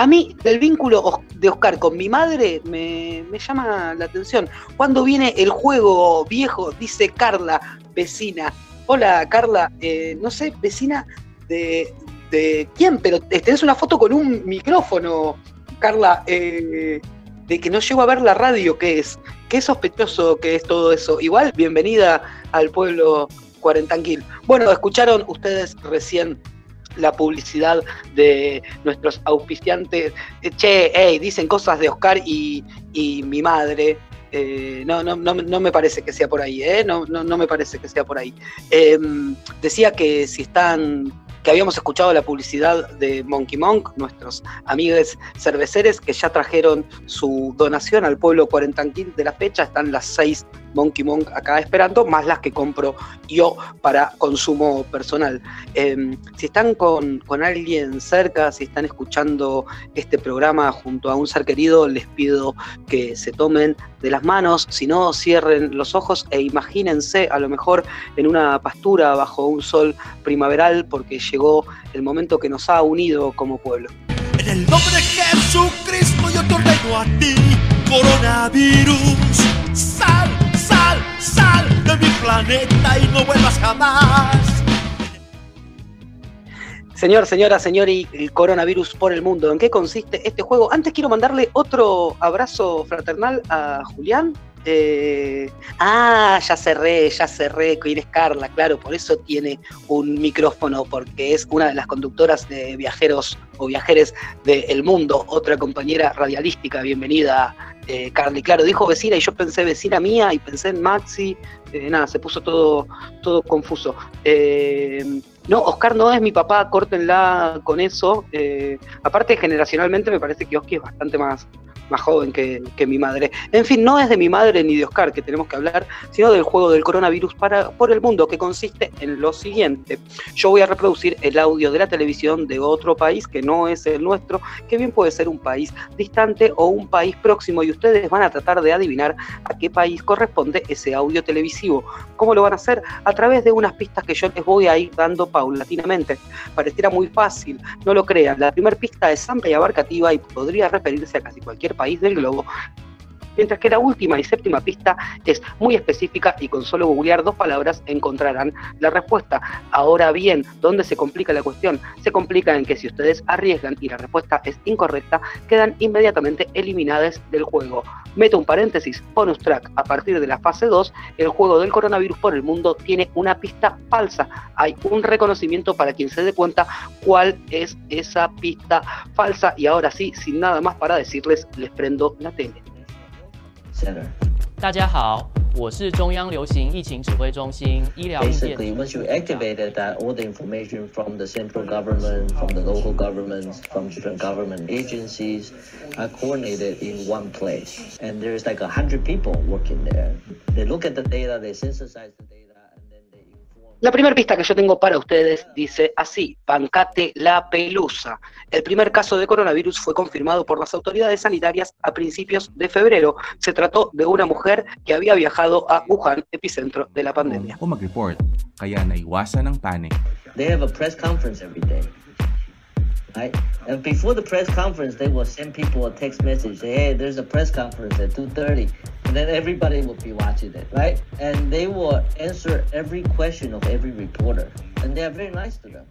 A mí, del vínculo de Oscar con mi madre, me, me llama la atención. Cuando viene el juego viejo, dice Carla, vecina. Hola, Carla, eh, no sé, vecina de, de quién, pero tenés una foto con un micrófono, Carla, eh, de que no llego a ver la radio, ¿qué es? Qué sospechoso que es todo eso. Igual, bienvenida al pueblo cuarentanquil. Bueno, escucharon ustedes recién la publicidad de nuestros auspiciantes. Eh, Che, hey, dicen cosas de Oscar y, y mi madre. Eh, no, no, no, no me parece que sea por ahí, ¿eh? No, no, no me parece que sea por ahí. Eh, decía que si están, que habíamos escuchado la publicidad de Monkey Monk, nuestros amigos cerveceros que ya trajeron su donación al pueblo cuarentanquil de la fecha, están las seis Monkey Monk acá esperando, más las que compro yo para consumo personal. Eh, si están con, con alguien cerca, si están escuchando este programa junto a un ser querido, les pido que se tomen de las manos, si no, cierren los ojos e imagínense a lo mejor en una pastura bajo un sol primaveral, porque llegó el momento que nos ha unido como pueblo. En el nombre de Jesucristo yo te ordeno a ti, coronavirus. Sal, sal, sal de mi planeta y no vuelvas jamás. Señor, señora, señor, y el coronavirus por el mundo, ¿en qué consiste este juego? Antes quiero mandarle otro abrazo fraternal a Julián. Eh, ah, ya cerré, ya cerré, quién es Carla, claro, por eso tiene un micrófono, porque es una de las conductoras de Viajeros o Viajeres del Mundo, otra compañera radialística, bienvenida eh, Carly. Claro, dijo vecina y yo pensé vecina mía y pensé en Maxi, eh, nada, se puso todo, todo confuso. Eh, no, Oscar no es mi papá, córtenla con eso. Eh, aparte, generacionalmente me parece que Oski es bastante más, más joven que, mi madre. En fin, no es de mi madre ni de Oscar que tenemos que hablar, sino del juego del coronavirus para, por el mundo, que consiste en lo siguiente. Yo voy a reproducir el audio de la televisión de otro país que no es el nuestro, que bien puede ser un país distante o un país próximo, y ustedes van a tratar de adivinar a qué país corresponde ese audio televisivo. ¿Cómo lo van a hacer? A través de unas pistas que yo les voy a ir dando paulatinamente. Pareciera muy fácil, no lo crean. La primera pista es amplia y abarcativa y podría referirse a casi cualquier país del globo. Mientras que la última y séptima pista es muy específica y con solo googlear dos palabras encontrarán la respuesta. Ahora bien, ¿dónde se complica la cuestión? Se complica en que si ustedes arriesgan y la respuesta es incorrecta, quedan inmediatamente eliminadas del juego. Meto un paréntesis, bonus track, a partir de la fase 2, el juego del coronavirus por el mundo tiene una pista falsa. Hay un reconocimiento para quien se dé cuenta cuál es esa pista falsa y ahora sí, sin nada más para decirles, les prendo la tele. 大家好，我是中央流行疫情指挥中心医疗应变。 Basically, once you activated that, all the information from the central government, from the local governments, from different government agencies are coordinated in one place. And there's like a hundred people working there. They look at the data, they synthesize the data. La primera pista que yo tengo para ustedes dice así, bancate la pelusa. El primer caso de coronavirus fue confirmado por las autoridades sanitarias a principios de febrero. Se trató de una mujer que había viajado a Wuhan, epicentro de la pandemia. o mag-report, kaya naiwasan ang panic. They have a press conference every day. Right? And before the press conference, they will send people a text message. Hey, there's a press conference at 2.30. And then everybody will be watching it, right? And they will answer every question of every reporter. And they are very nice to them.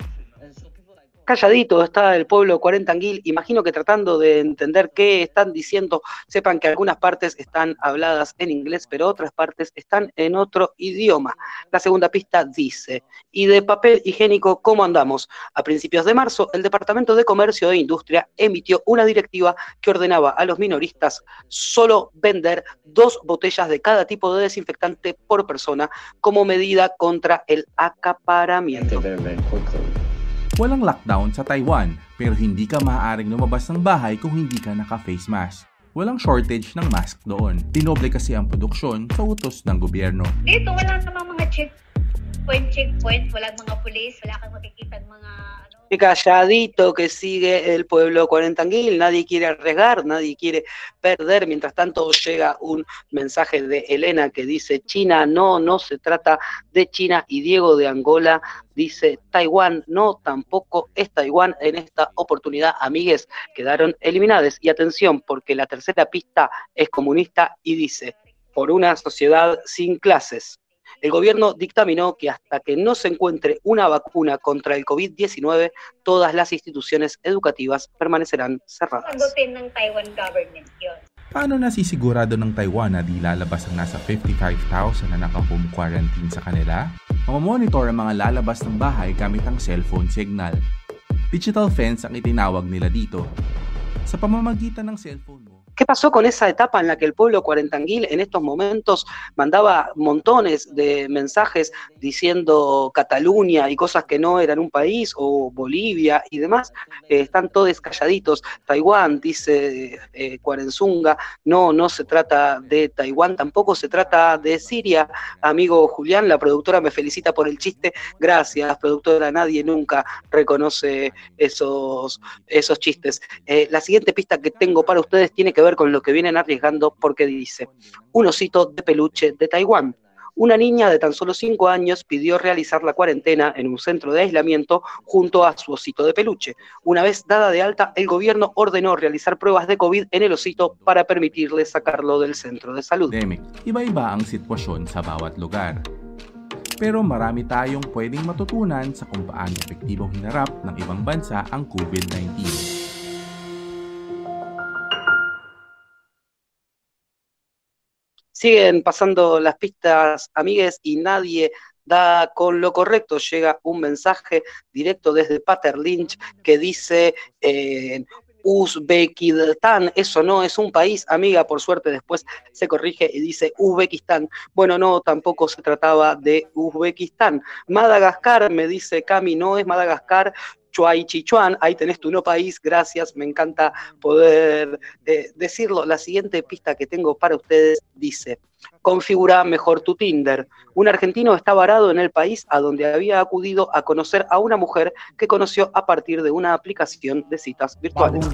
Calladito está el pueblo cuarentanguil, imagino que tratando de entender qué están diciendo, sepan que algunas partes están habladas en inglés, pero otras partes están en otro idioma. La segunda pista dice, ¿y de papel higiénico cómo andamos? A principios de marzo, el Departamento de Comercio e Industria emitió una directiva que ordenaba a los minoristas solo vender dos botellas de cada tipo de desinfectante por persona como medida contra el acaparamiento. Walang lockdown sa Taiwan, pero hindi ka maaaring lumabas ng bahay kung hindi ka naka-face mask. Walang shortage ng mask doon. Dinoble kasi ang produksyon sa utos ng gobyerno. Dito, wala namang mga checkpoint, checkpoint, walang mga pulis, wala kang makikita mga calladito que sigue el pueblo cuarentanguil, nadie quiere arriesgar, nadie quiere perder. Mientras tanto llega un mensaje de Elena que dice China, no, no se trata de China y Diego de Angola dice Taiwán, no, tampoco es Taiwán en esta oportunidad, amigues, quedaron eliminadas. Y atención, porque la tercera pista es comunista y dice, por una sociedad sin clases. El gobierno dictaminó que hasta que no se encuentre una vacuna contra el COVID-19, todas las instituciones educativas permanecerán cerradas. ng Taiwan government yun. Paano nasisigurado ng Taiwan na di lalabas ang nasa 55,000 na naka-home quarantine sa kanila? Mamamonitor ang mga lalabas ng bahay gamit ang cellphone signal. Digital fence ang itinawag nila dito. Sa pamamagitan ng cellphone ¿Qué pasó con esa etapa en la que el pueblo cuarentanguil en estos momentos mandaba montones de mensajes diciendo Cataluña y cosas que no eran un país, o Bolivia y demás? Eh, están todos calladitos. Taiwán, dice eh, Cuarenzunga, no, no se trata de Taiwán, tampoco se trata de Siria. Amigo Julián, la productora me felicita por el chiste. Gracias, productora, nadie nunca reconoce esos, esos chistes. Eh, la siguiente pista que tengo para ustedes tiene que ver con lo que vienen arriesgando porque dice, un osito de peluche de Taiwán. Una niña de tan solo 5 años pidió realizar la cuarentena en un centro de aislamiento junto a su osito de peluche. Una vez dada de alta, el gobierno ordenó realizar pruebas de COVID en el osito para permitirle sacarlo del centro de salud. iba-iba ang sitwasyon sa bawat lugar. Pero marami tayong pwedeng matutunan sa kung paano epektibong hinarap ng ibang bansa ang COVID-19. Siguen pasando las pistas, amigues, y nadie da con lo correcto. Llega un mensaje directo desde Pater Lynch que dice eh, Uzbekistán, eso no es un país, amiga, por suerte después se corrige y dice Uzbekistán. Bueno, no, tampoco se trataba de Uzbekistán. Madagascar, me dice Cami, no es Madagascar, Chuay Chichuan, ahí tenés tu no país, gracias, me encanta poder decirlo. La siguiente pista que tengo para ustedes dice, configura mejor tu Tinder. Un argentino está varado en el país a donde había acudido a conocer a una mujer que conoció a partir de una aplicación de citas virtuales.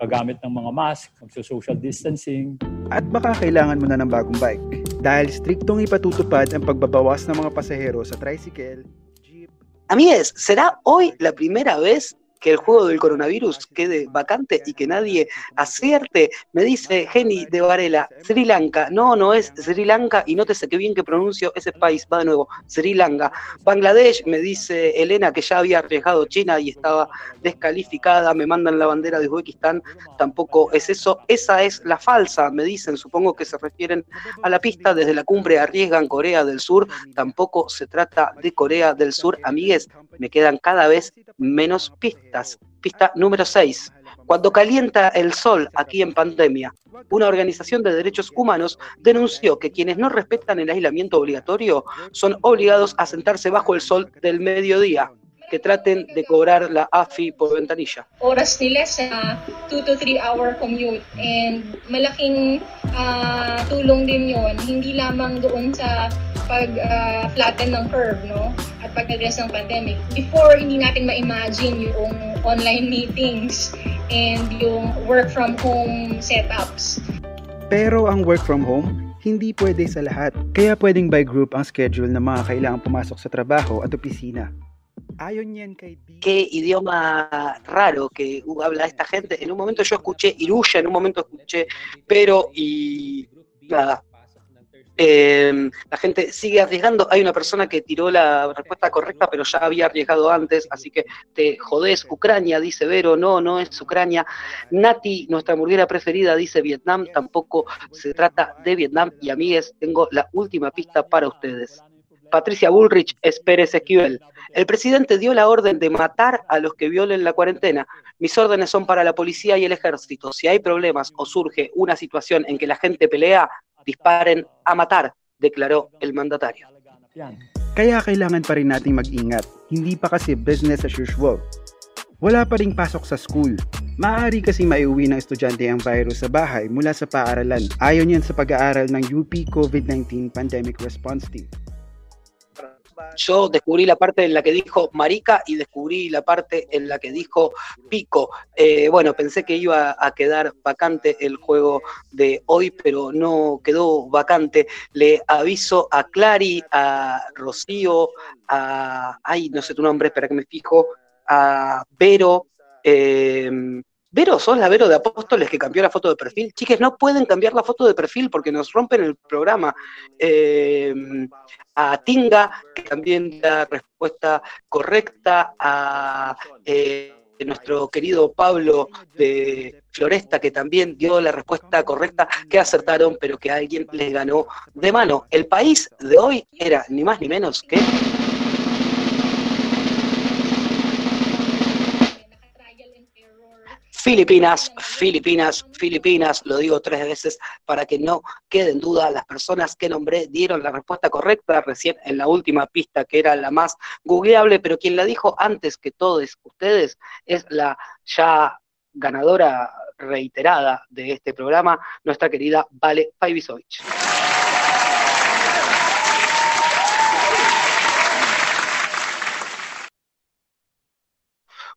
Gagamit ng mga mask, magso-social distancing. At baka kailangan mo na ng bagong bike dahil striktong ipatutupad ang pagbabawas ng mga pasahero sa tricycle. Amigues, ¿será hoy la primera vez que el juego del coronavirus quede vacante y que nadie acierte. Me dice Jenny de Varela, Sri Lanka. No, no es Sri Lanka y nótese qué bien que pronuncio ese país. Va de nuevo, Sri Lanka. Bangladesh, me dice Elena que ya había arriesgado China y estaba descalificada. Me mandan la bandera de Uzbekistán. Tampoco es eso. Esa es la falsa, me dicen. Supongo que se refieren a la pista desde la cumbre arriesgan Corea del Sur. Tampoco se trata de Corea del Sur. Amigues, me quedan cada vez menos pistas. Pista número 6. Cuando calienta el sol aquí en pandemia, una organización de derechos humanos denunció que quienes no respetan el aislamiento obligatorio son obligados a sentarse bajo el sol del mediodía que traten de cobrar la AFI por ventanilla. Oras nila sa 2 to 3 hour commute and malaking uh, tulong din yon hindi lamang doon sa pag uh, flatten ng curve no at pag-address ng pandemic. Before hindi natin ma-imagine yung online meetings and yung work from home setups. Pero ang work from home, hindi pwede sa lahat. Kaya pwedeng by group ang schedule ng mga kailangang pumasok sa trabajo at opisina. Qué idioma raro que habla esta gente. En un momento yo escuché Iruya, en un momento escuché Pero y nada. Em, la gente sigue arriesgando. Hay una persona que tiró la respuesta correcta, pero ya había arriesgado antes, así que te jodés. Ucrania, dice Vero, no, no es Ucrania. Nati, nuestra hamburguera preferida, dice Vietnam, tampoco se trata de Vietnam. Y amigues, tengo la última pista para ustedes. Patricia Bullrich es Pérez Esquivel. El presidente dio la orden de matar a los que violen la cuarentena. Mis órdenes son para la policía y el ejército. Si hay problemas o surge una situación en que la gente pelea, disparen a matar, declaró el mandatario. Kaya kailangan pa rin nating mag-ingat. Hindi pa kasi business as usual. Wala pa ring pasok sa school. Maaari kasi maiuwi ng estudyante ang virus sa bahay mula sa paaralan. Ayon yan sa pag-aaral ng UP COVID-19 Pandemic Response Team. Yo descubrí la parte en la que dijo marica y descubrí la parte en la que dijo pico. Eh, bueno, pensé que iba a quedar vacante el juego de hoy, pero no quedó vacante. Le aviso a Clary, a Rocío, a... Ay, no sé tu nombre, espera que me fijo. A Vero. Eh, Vero, sos la Vero de Apóstoles que cambió la foto de perfil. Chiques, no pueden cambiar la foto de perfil porque nos rompen el programa. Eh, a Tinga, que también da respuesta correcta. A eh, nuestro querido Pablo de Floresta, que también dio la respuesta correcta, que acertaron, pero que alguien les ganó de mano. El país de hoy era ni más ni menos que Filipinas, Filipinas, Filipinas, lo digo tres veces para que no queden dudas, las personas que nombré dieron la respuesta correcta recién en la última pista, que era la más googleable, pero quien la dijo antes que todos ustedes es la ya ganadora reiterada de este programa, nuestra querida Vale Pajvisovich.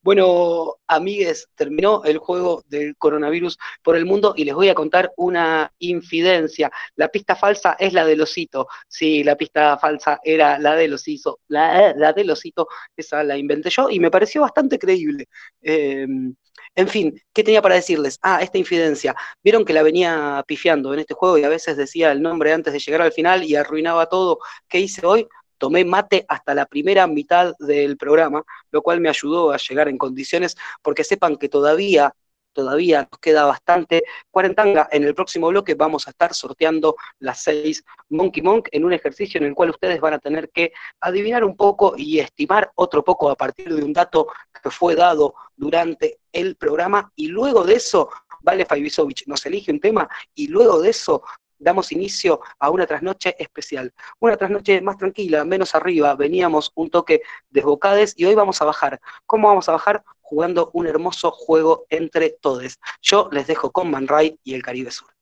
Bueno, amigues, terminó el juego del coronavirus por el mundo y les voy a contar una infidencia. La pista falsa es la del osito. Sí, la pista falsa era la del osito. La, la del osito, esa la inventé yo y me pareció bastante creíble. Em, en fin, ¿qué tenía para decirles? Ah, esta infidencia. Vieron que la venía pifiando en este juego y a veces decía el nombre antes de llegar al final y arruinaba todo. ¿Qué hice hoy? Tomé mate hasta la primera mitad del programa, lo cual me ayudó a llegar en condiciones, porque sepan que todavía, todavía nos queda bastante cuarentanga. En el próximo bloque vamos a estar sorteando las seis Monkey Monk en un ejercicio en el cual ustedes van a tener que adivinar un poco y estimar otro poco a partir de un dato que fue dado durante el programa. Y luego de eso, Vale Fajvisovich nos elige un tema y luego de eso damos inicio a una trasnoche especial. Una trasnoche más tranquila, menos arriba, veníamos un toque desbocades y hoy vamos a bajar. ¿Cómo vamos a bajar? Jugando un hermoso juego entre todos. Yo les dejo con Man Ray y el Caribe Sur.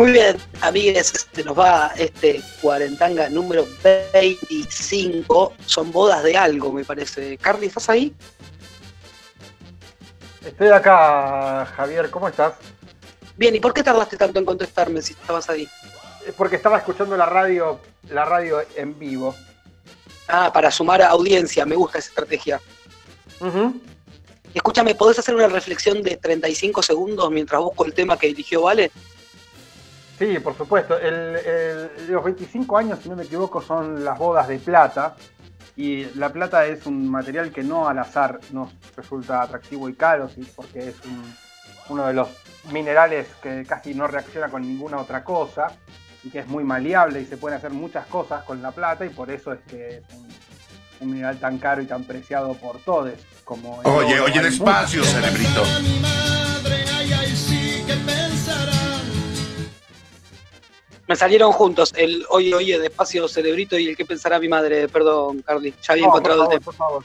Muy bien, amigues, se nos va este cuarentanga número 25. Son bodas de algo, me parece. Carly, ¿estás ahí? Estoy acá, Javier, ¿cómo estás? Bien, ¿y por qué tardaste tanto en contestarme si estabas ahí? Es porque estaba escuchando la radio, la radio en vivo. Ah, para sumar audiencia, me gusta esa estrategia. Escúchame, ¿podés hacer una reflexión de 35 segundos mientras busco el tema que eligió Vale? Sí, por supuesto. El- el- los 25 años, si no me equivoco, son las bodas de plata. Y la plata es un material que no al azar nos resulta atractivo y caro, ¿sí? porque es un- uno de los minerales que casi no reacciona con ninguna otra cosa y que es muy maleable y se pueden hacer muchas cosas con la plata y por eso es que es un, un mineral tan caro y tan preciado por todos. Como el Oye, oye, despacio, cerebrito. Me salieron juntos el Oye, oye, despacio, cerebrito y el que pensará mi madre. Perdón, Carly, ya había No, encontrado por el tema. por favor.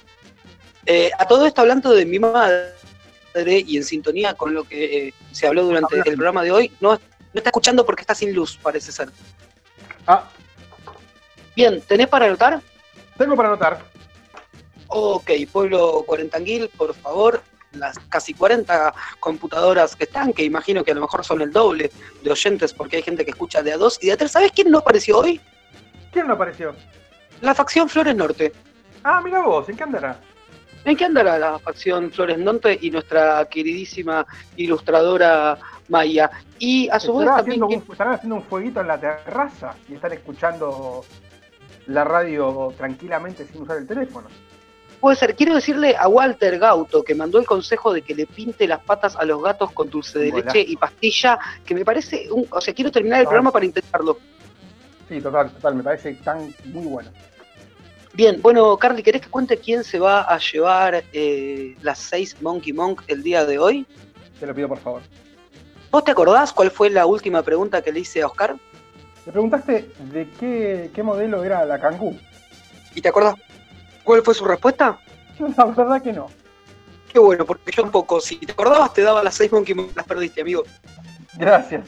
Eh, a todo esto, hablando de mi madre y en sintonía con lo que eh, se habló durante el programa de hoy, no, no está escuchando porque está sin luz, parece ser. Ah. Bien, ¿tenés para anotar? Tengo para anotar. Ok, pueblo cuarentanguil, por favor, las casi 40 computadoras que están, que imagino que a lo mejor son el doble de oyentes porque hay gente que escucha de a dos y de a tres. ¿Sabes quién no apareció hoy? ¿Quién no apareció? La facción Flores Norte. Ah, mira vos, ¿en qué andará? ¿En qué andará la facción Flores Norte y nuestra queridísima ilustradora Maya? Y a su vez también... haciendo un- estarán haciendo un fueguito en la terraza y están escuchando la radio tranquilamente sin usar el teléfono. Puede ser, quiero decirle a Walter Gauto, que mandó el consejo de que le pinte las patas a los gatos con dulce de leche y pastilla, que me parece, un, o sea, quiero terminar el Ah. programa para intentarlo. Sí, total, total, me parece tan muy bueno. Bien, bueno, Carly, ¿querés que cuente quién se va a llevar eh, las seis Monkey Monk el día de hoy? Te lo pido por favor. ¿Vos te acordás cuál fue la última pregunta que le hice a Oscar? Le preguntaste de qué, qué modelo era la Kangoo. ¿Y te acordás cuál fue su respuesta? La verdad que no. Qué bueno, porque yo un poco, si te acordabas te daba las seis Monkey Monk, las perdiste, amigo. Gracias.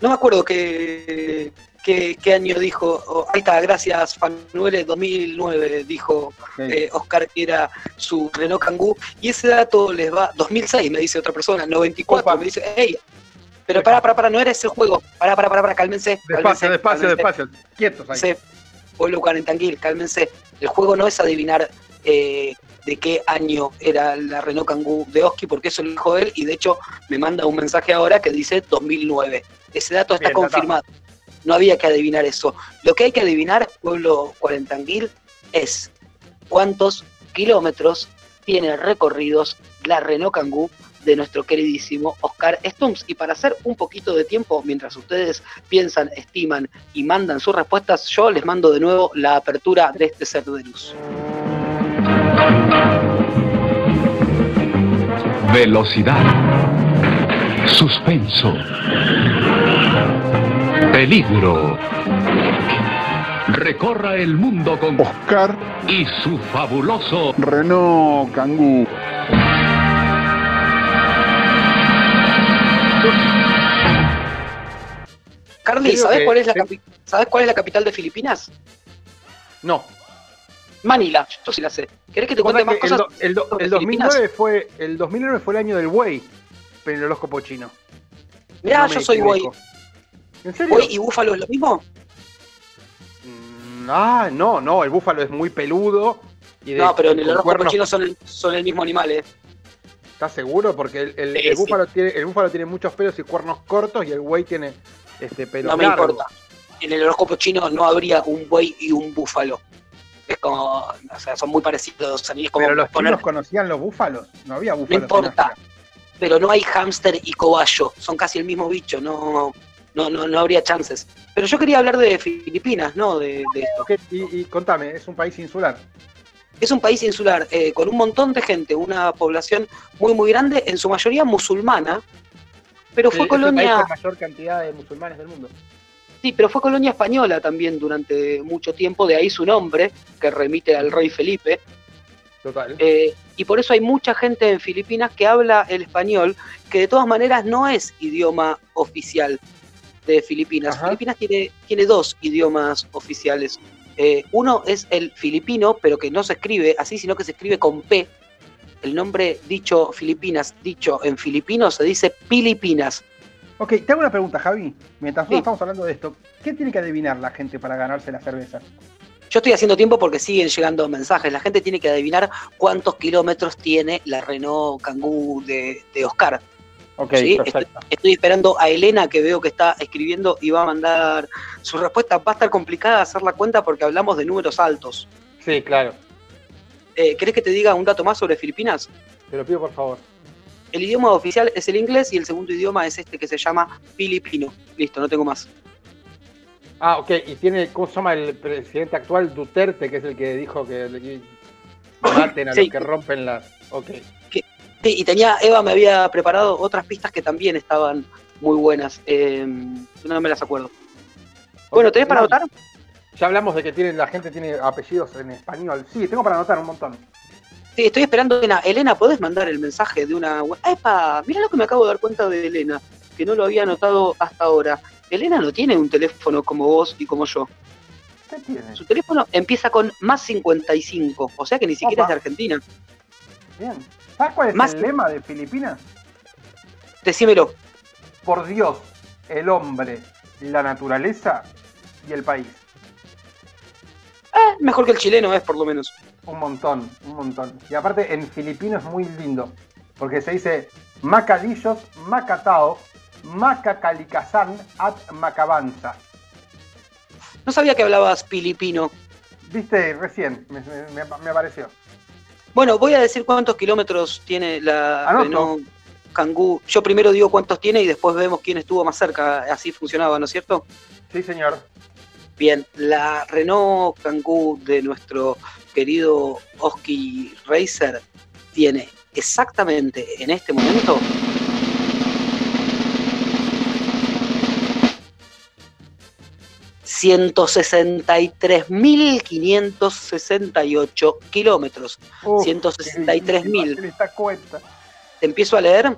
No me acuerdo qué, qué, qué año dijo. oh, ahí está, gracias, Fanuele 2009, dijo eh, Oscar que era su Renault Kangoo. Y ese dato les va. 2006, me dice otra persona, 94, me dice, hey, pero para, para, para, no era ese juego. Para, para, para, para, cálmense. Despacio, cálmense, despacio, cálmense. despacio. Quietos ahí. Pueblo cuarentanguil, cálmense. El juego no es adivinar eh, de qué año era la Renault Kangoo de Oski, porque eso lo dijo él, y de hecho me manda un mensaje ahora que dice 2009. Ese dato está Bien, ya está. confirmado. No había que adivinar eso. Lo que hay que adivinar, pueblo cuarentanguil, es cuántos kilómetros tiene recorridos la Renault Kangoo de nuestro queridísimo Oscar Stumps. Y para hacer un poquito de tiempo, mientras ustedes piensan, estiman y mandan sus respuestas, yo les mando de nuevo la apertura de este ser de luz. Velocidad. Suspenso. Peligro. Recorra el mundo con Oscar y su fabuloso Renault Kangoo. Carly, ¿sabes que- cuál, es la sí. capi- ¿sabes cuál es la capital de Filipinas? No. Manila, yo sí la sé. ¿Querés que te cuente más el, cosas? do- el do- sobre el Filipinas? 2009 fue el 2009 fue el año del buey, pero el horóscopo chino. Mirá, No yo soy buey. equivoco. ¿En serio? ¿Buey y búfalo es lo mismo? Mm, Ah, no, no, el búfalo es muy peludo. Y de- No, pero en el horóscopo cuernos- chino son el, son el mismo animal, ¿eh? ¿Estás seguro? Porque el, el- Sí, el sí. búfalo tiene, el búfalo tiene muchos pelos y cuernos cortos y el buey tiene este pelo No me largo. importa. En el horóscopo chino no habría un buey y un búfalo. Es como, o sea, son muy parecidos. es como Pero los poner- chinos conocían los búfalos. No había no búfalos. en importa. Pero no hay hámster y cobayo. Son casi el mismo bicho. No, no, no, no habría chances. Pero yo quería hablar de Filipinas, ¿no? De, de esto. Y contame, es un país insular. Es un país insular eh, con un montón de gente, una población muy, muy grande, en su mayoría musulmana, pero fue es el país colonia. con mayor cantidad de musulmanes del mundo. Sí, pero fue colonia española también durante mucho tiempo, de ahí su nombre, que remite al rey Felipe. Total. Eh, y por eso hay mucha gente en Filipinas que habla el español, que de todas maneras no es idioma oficial de Filipinas. Filipinas tiene, tiene dos idiomas oficiales. Eh, uno es el filipino, pero que no se escribe así, sino que se escribe con P. El nombre dicho Filipinas, dicho en filipino, se dice Filipinas. Ok, te hago una pregunta, Javi. Mientras estamos hablando de esto, ¿qué tiene que adivinar la gente para ganarse la cerveza? Yo estoy haciendo tiempo porque siguen llegando mensajes. La gente tiene que adivinar cuántos kilómetros tiene la Renault Kangoo de, de Oscar. Ok, ¿sí? Estoy, perfecto. estoy esperando a Elena que veo que está escribiendo y va a mandar su respuesta. Va a estar complicada hacer la cuenta porque hablamos de números altos. Sí, claro. Eh, ¿Querés que te diga un dato más sobre Filipinas? Te lo pido por favor. El idioma oficial es el inglés y el segundo idioma es este que se llama filipino. Listo, no tengo más. Ah, ok. Y tiene, ¿cómo se llama el presidente actual? Duterte, que es el que dijo que maten a Sí. los que rompen las. Ok. Sí, y tenía, Eva me había preparado otras pistas que también estaban muy buenas. Eh, no me las acuerdo. Bueno, ¿tenés para anotar? Ya hablamos de que tiene, la gente tiene apellidos en español. Sí, tengo para anotar un montón. Sí, estoy esperando a Elena. Elena, ¿podés mandar el mensaje de una... ¡Epa! Mira lo que me acabo de dar cuenta de Elena, que no lo había anotado hasta ahora. Elena no tiene un teléfono como vos y como yo. ¿Qué tiene? Su teléfono empieza con más 55, o sea que ni siquiera Opa. es de Argentina. Bien. ¿Sabes cuál es Más- el lema de Filipinas? Decímelo. Por Dios, el hombre, la naturaleza y el país. Eh, mejor que el chileno es, por lo menos. Un montón, un montón. Y aparte en filipino es muy lindo, porque se dice Macadillos, Macatao, Macacalicazán, at Macabanza. No sabía que hablabas filipino. Viste, recién me, me- me- me apareció. Bueno, voy a decir cuántos kilómetros tiene la Anoto. Renault Kangoo. Yo primero digo cuántos tiene y después vemos quién estuvo más cerca. Así funcionaba, ¿no es cierto? Sí, señor. Bien, la Renault Kangoo de nuestro querido Oski Racer tiene exactamente en este momento ...163.568 kilómetros. Uf, 163.000. qué esta cuenta. ¿Te empiezo a leer?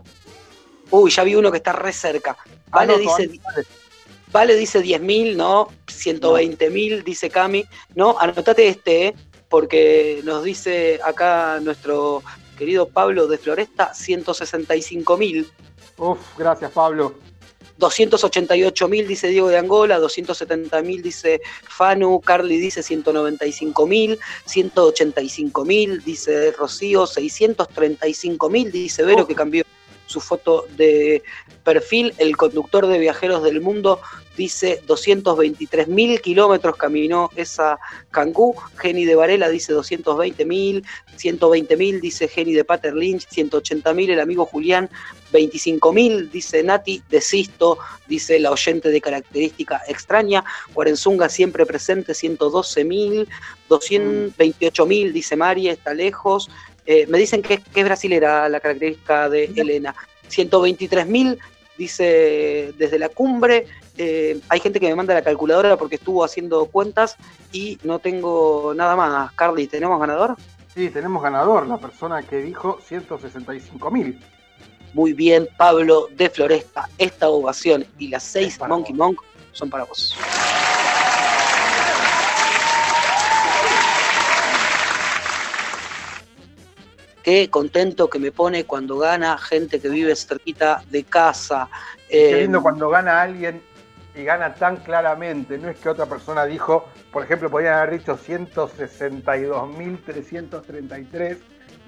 Uy, ya vi uno que está re cerca. Vale, Anoto, dice, vale, dice 10.000, ¿no? 120.000, dice Cami. No, anotate este, ¿eh? porque nos dice acá nuestro querido Pablo de Floresta, 165.000. Uf, gracias, Pablo. 288.000 dice Diego de Angola, 270.000 dice Fanu, Carly dice 195.000, 185.000 dice Rocío, 635.000 dice Vero que cambió su foto de perfil, el conductor de Viajeros del Mundo dice 223.000 kilómetros caminó esa Cancún, Geni de Varela dice 220.000, 120.000 dice Geni de Pater Lynch, 180.000 el amigo Julián, 25.000 dice Nati, desisto, dice la oyente de característica extraña, Cuarenzunga siempre presente, 112.000, 228.000 dice Mari, está lejos, eh, me dicen que, que es brasilera la característica de Elena, 123.000 dice desde la cumbre, eh, hay gente que me manda la calculadora porque estuvo haciendo cuentas y no tengo nada más. Carly, ¿tenemos ganador? Sí, tenemos ganador, la persona que dijo 165 mil. Muy bien, Pablo de Floresta. Esta ovación y las seis Monkey Monk son para vos. Qué contento que me pone cuando gana gente que vive cerquita de casa. Qué Eh, lindo cuando gana alguien y gana tan claramente. No es que otra persona dijo, por ejemplo, podrían haber dicho 162.333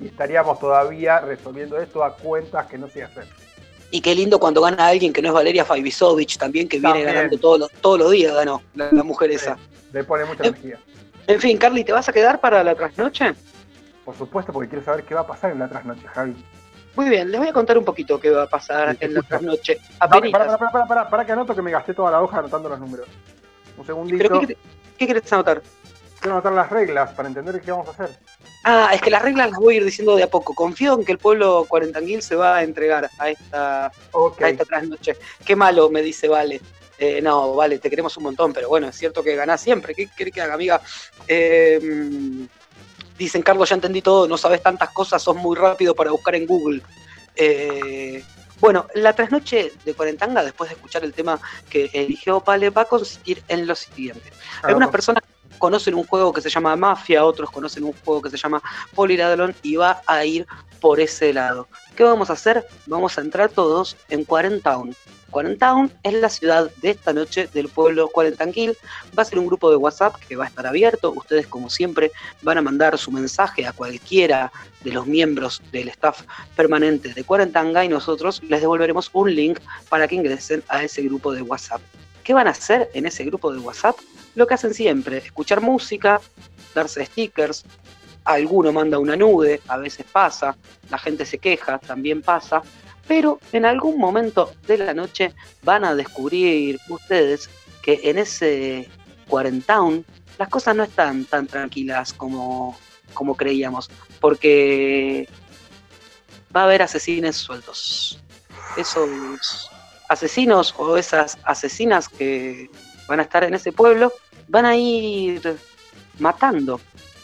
y estaríamos todavía resolviendo esto a cuentas que no sé hacer. Y qué lindo cuando gana alguien que no es Valeria Faibisovich, también que viene ganando todos los, todos los días, ganó la, la mujer esa. Le pone mucha energía. En fin, Carly, ¿te vas a quedar para la trasnoche? Por supuesto, porque quiero saber qué va a pasar en la trasnoche, Javi. Muy bien, les voy a contar un poquito qué va a pasar en la trasnoche. Para, para, para, para, para, para que anoto que me gasté toda la hoja anotando los números. Un segundito. ¿Pero qué, qué querés anotar? Quiero anotar las reglas para entender qué vamos a hacer. Ah, es que las reglas las voy a ir diciendo de a poco. Confío en que el pueblo cuarentanguil se va a entregar a esta, a esta trasnoche. Qué malo, me dice Vale. Eh, no, Vale, te queremos un montón, pero bueno, es cierto que ganás siempre. ¿Qué querés que haga, amiga? Eh, dicen, Carlos, ya entendí todo, no sabes tantas cosas, sos muy rápido para buscar en Google. Eh, bueno, la trasnoche de Cuarentanga, después de escuchar el tema que eligió Vale, va a consistir en lo siguiente. Algunas personas conocen un juego que se llama Mafia, otros conocen un juego que se llama Polyradalon y va a ir por ese lado. ¿Qué vamos a hacer? Vamos a entrar todos en Quarentown. Quarentown es la ciudad de esta noche del pueblo Cuarentanquil. Va a ser un grupo de WhatsApp que va a estar abierto. Ustedes, como siempre, van a mandar su mensaje a cualquiera de los miembros del staff permanente de Cuarentanga y nosotros les devolveremos un link para que ingresen a ese grupo de WhatsApp. ¿Qué van a hacer en ese grupo de WhatsApp? Lo que hacen siempre, escuchar música, darse stickers, alguno manda una nude, a veces pasa, la gente se queja, también pasa, pero en algún momento de la noche van a descubrir ustedes que en ese Quarentown las cosas no están tan tranquilas como, como creíamos, porque va a haber asesinos sueltos. Esos asesinos o esas asesinas que van a estar en ese pueblo van a ir matando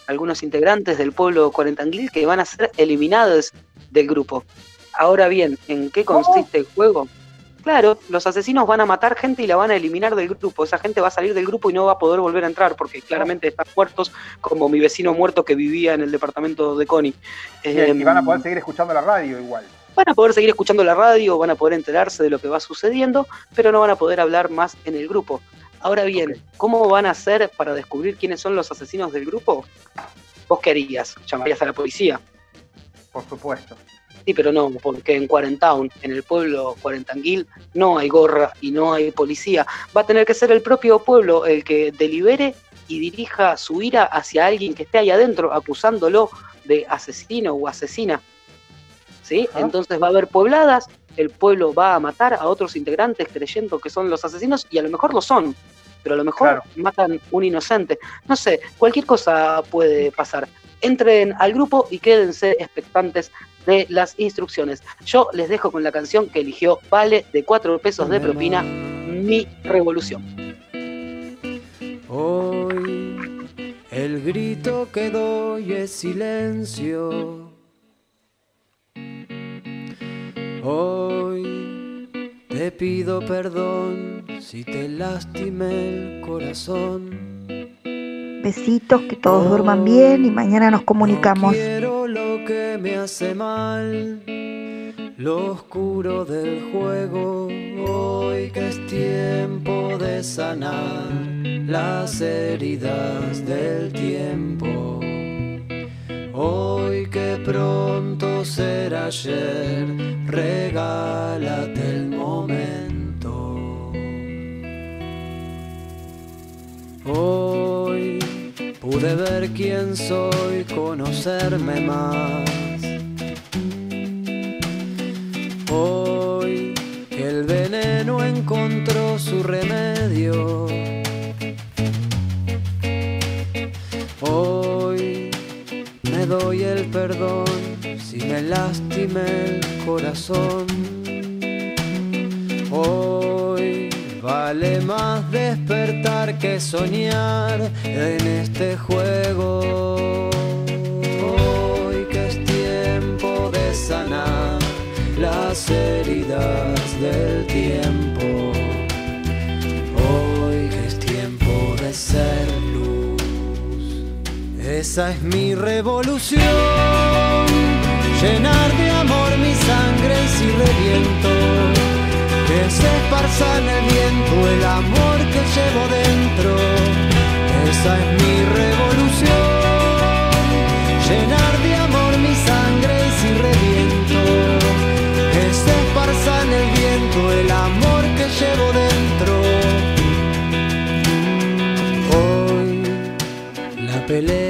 algunos integrantes del pueblo cuarentanguil que van a ser eliminados del grupo. Ahora bien, ¿en qué consiste el juego? Claro, los asesinos van a matar gente y la van a eliminar del grupo. Esa gente va a salir del grupo y no va a poder volver a entrar porque claramente están muertos, como mi vecino muerto que vivía en el departamento de Connie. y van a poder em, seguir escuchando la radio igual. Van a poder seguir escuchando la radio, van a poder enterarse de lo que va sucediendo, pero no van a poder hablar más en el grupo. Ahora bien, ¿cómo van a hacer para descubrir quiénes son los asesinos del grupo? ¿Vos qué harías? ¿Llamarías a la policía? Por supuesto. Sí, pero no, porque en Quarentown, en el pueblo cuarentanguil, no hay gorra y no hay policía. Va a tener que ser el propio pueblo el que delibere y dirija su ira hacia alguien que esté ahí adentro, acusándolo de asesino o asesina. ¿Sí? Entonces va a haber pobladas el pueblo va a matar a otros integrantes creyendo que son los asesinos y a lo mejor lo son, pero a lo mejor matan un inocente. No sé, cualquier cosa puede pasar. Entren al grupo y quédense expectantes de las instrucciones. Yo les dejo con la canción que eligió Vale de 4 pesos de propina, Mi Revolución. Hoy el grito que doy es silencio Hoy te pido perdón si te lastimé el corazón. Besitos, que todos duerman bien y mañana nos comunicamos. quiero lo que me hace mal, lo oscuro del juego. Hoy que es tiempo de sanar las heridas del tiempo. Hoy que pronto será ayer, regálate el momento. Hoy pude ver quién soy, conocerme más. Hoy el veneno encontró su remedio. Doy el perdón si me lastimé el corazón. Hoy vale más despertar que soñar en este juego. Hoy que es tiempo de sanar las heridas del tiempo. Hoy que es tiempo de ser esa es mi revolución, llenar de amor mi sangre si reviento, que se esparza en el viento el amor que llevo dentro. Esa es mi revolución, llenar de amor mi sangre si reviento, que se esparza en el viento el amor que llevo dentro. pelea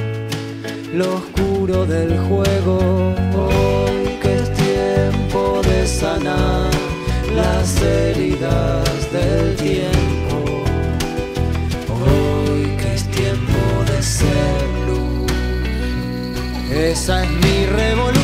lo oscuro del juego. Hoy que es tiempo de sanar las heridas del tiempo. Hoy que es tiempo de ser luz. Esa es mi revolución.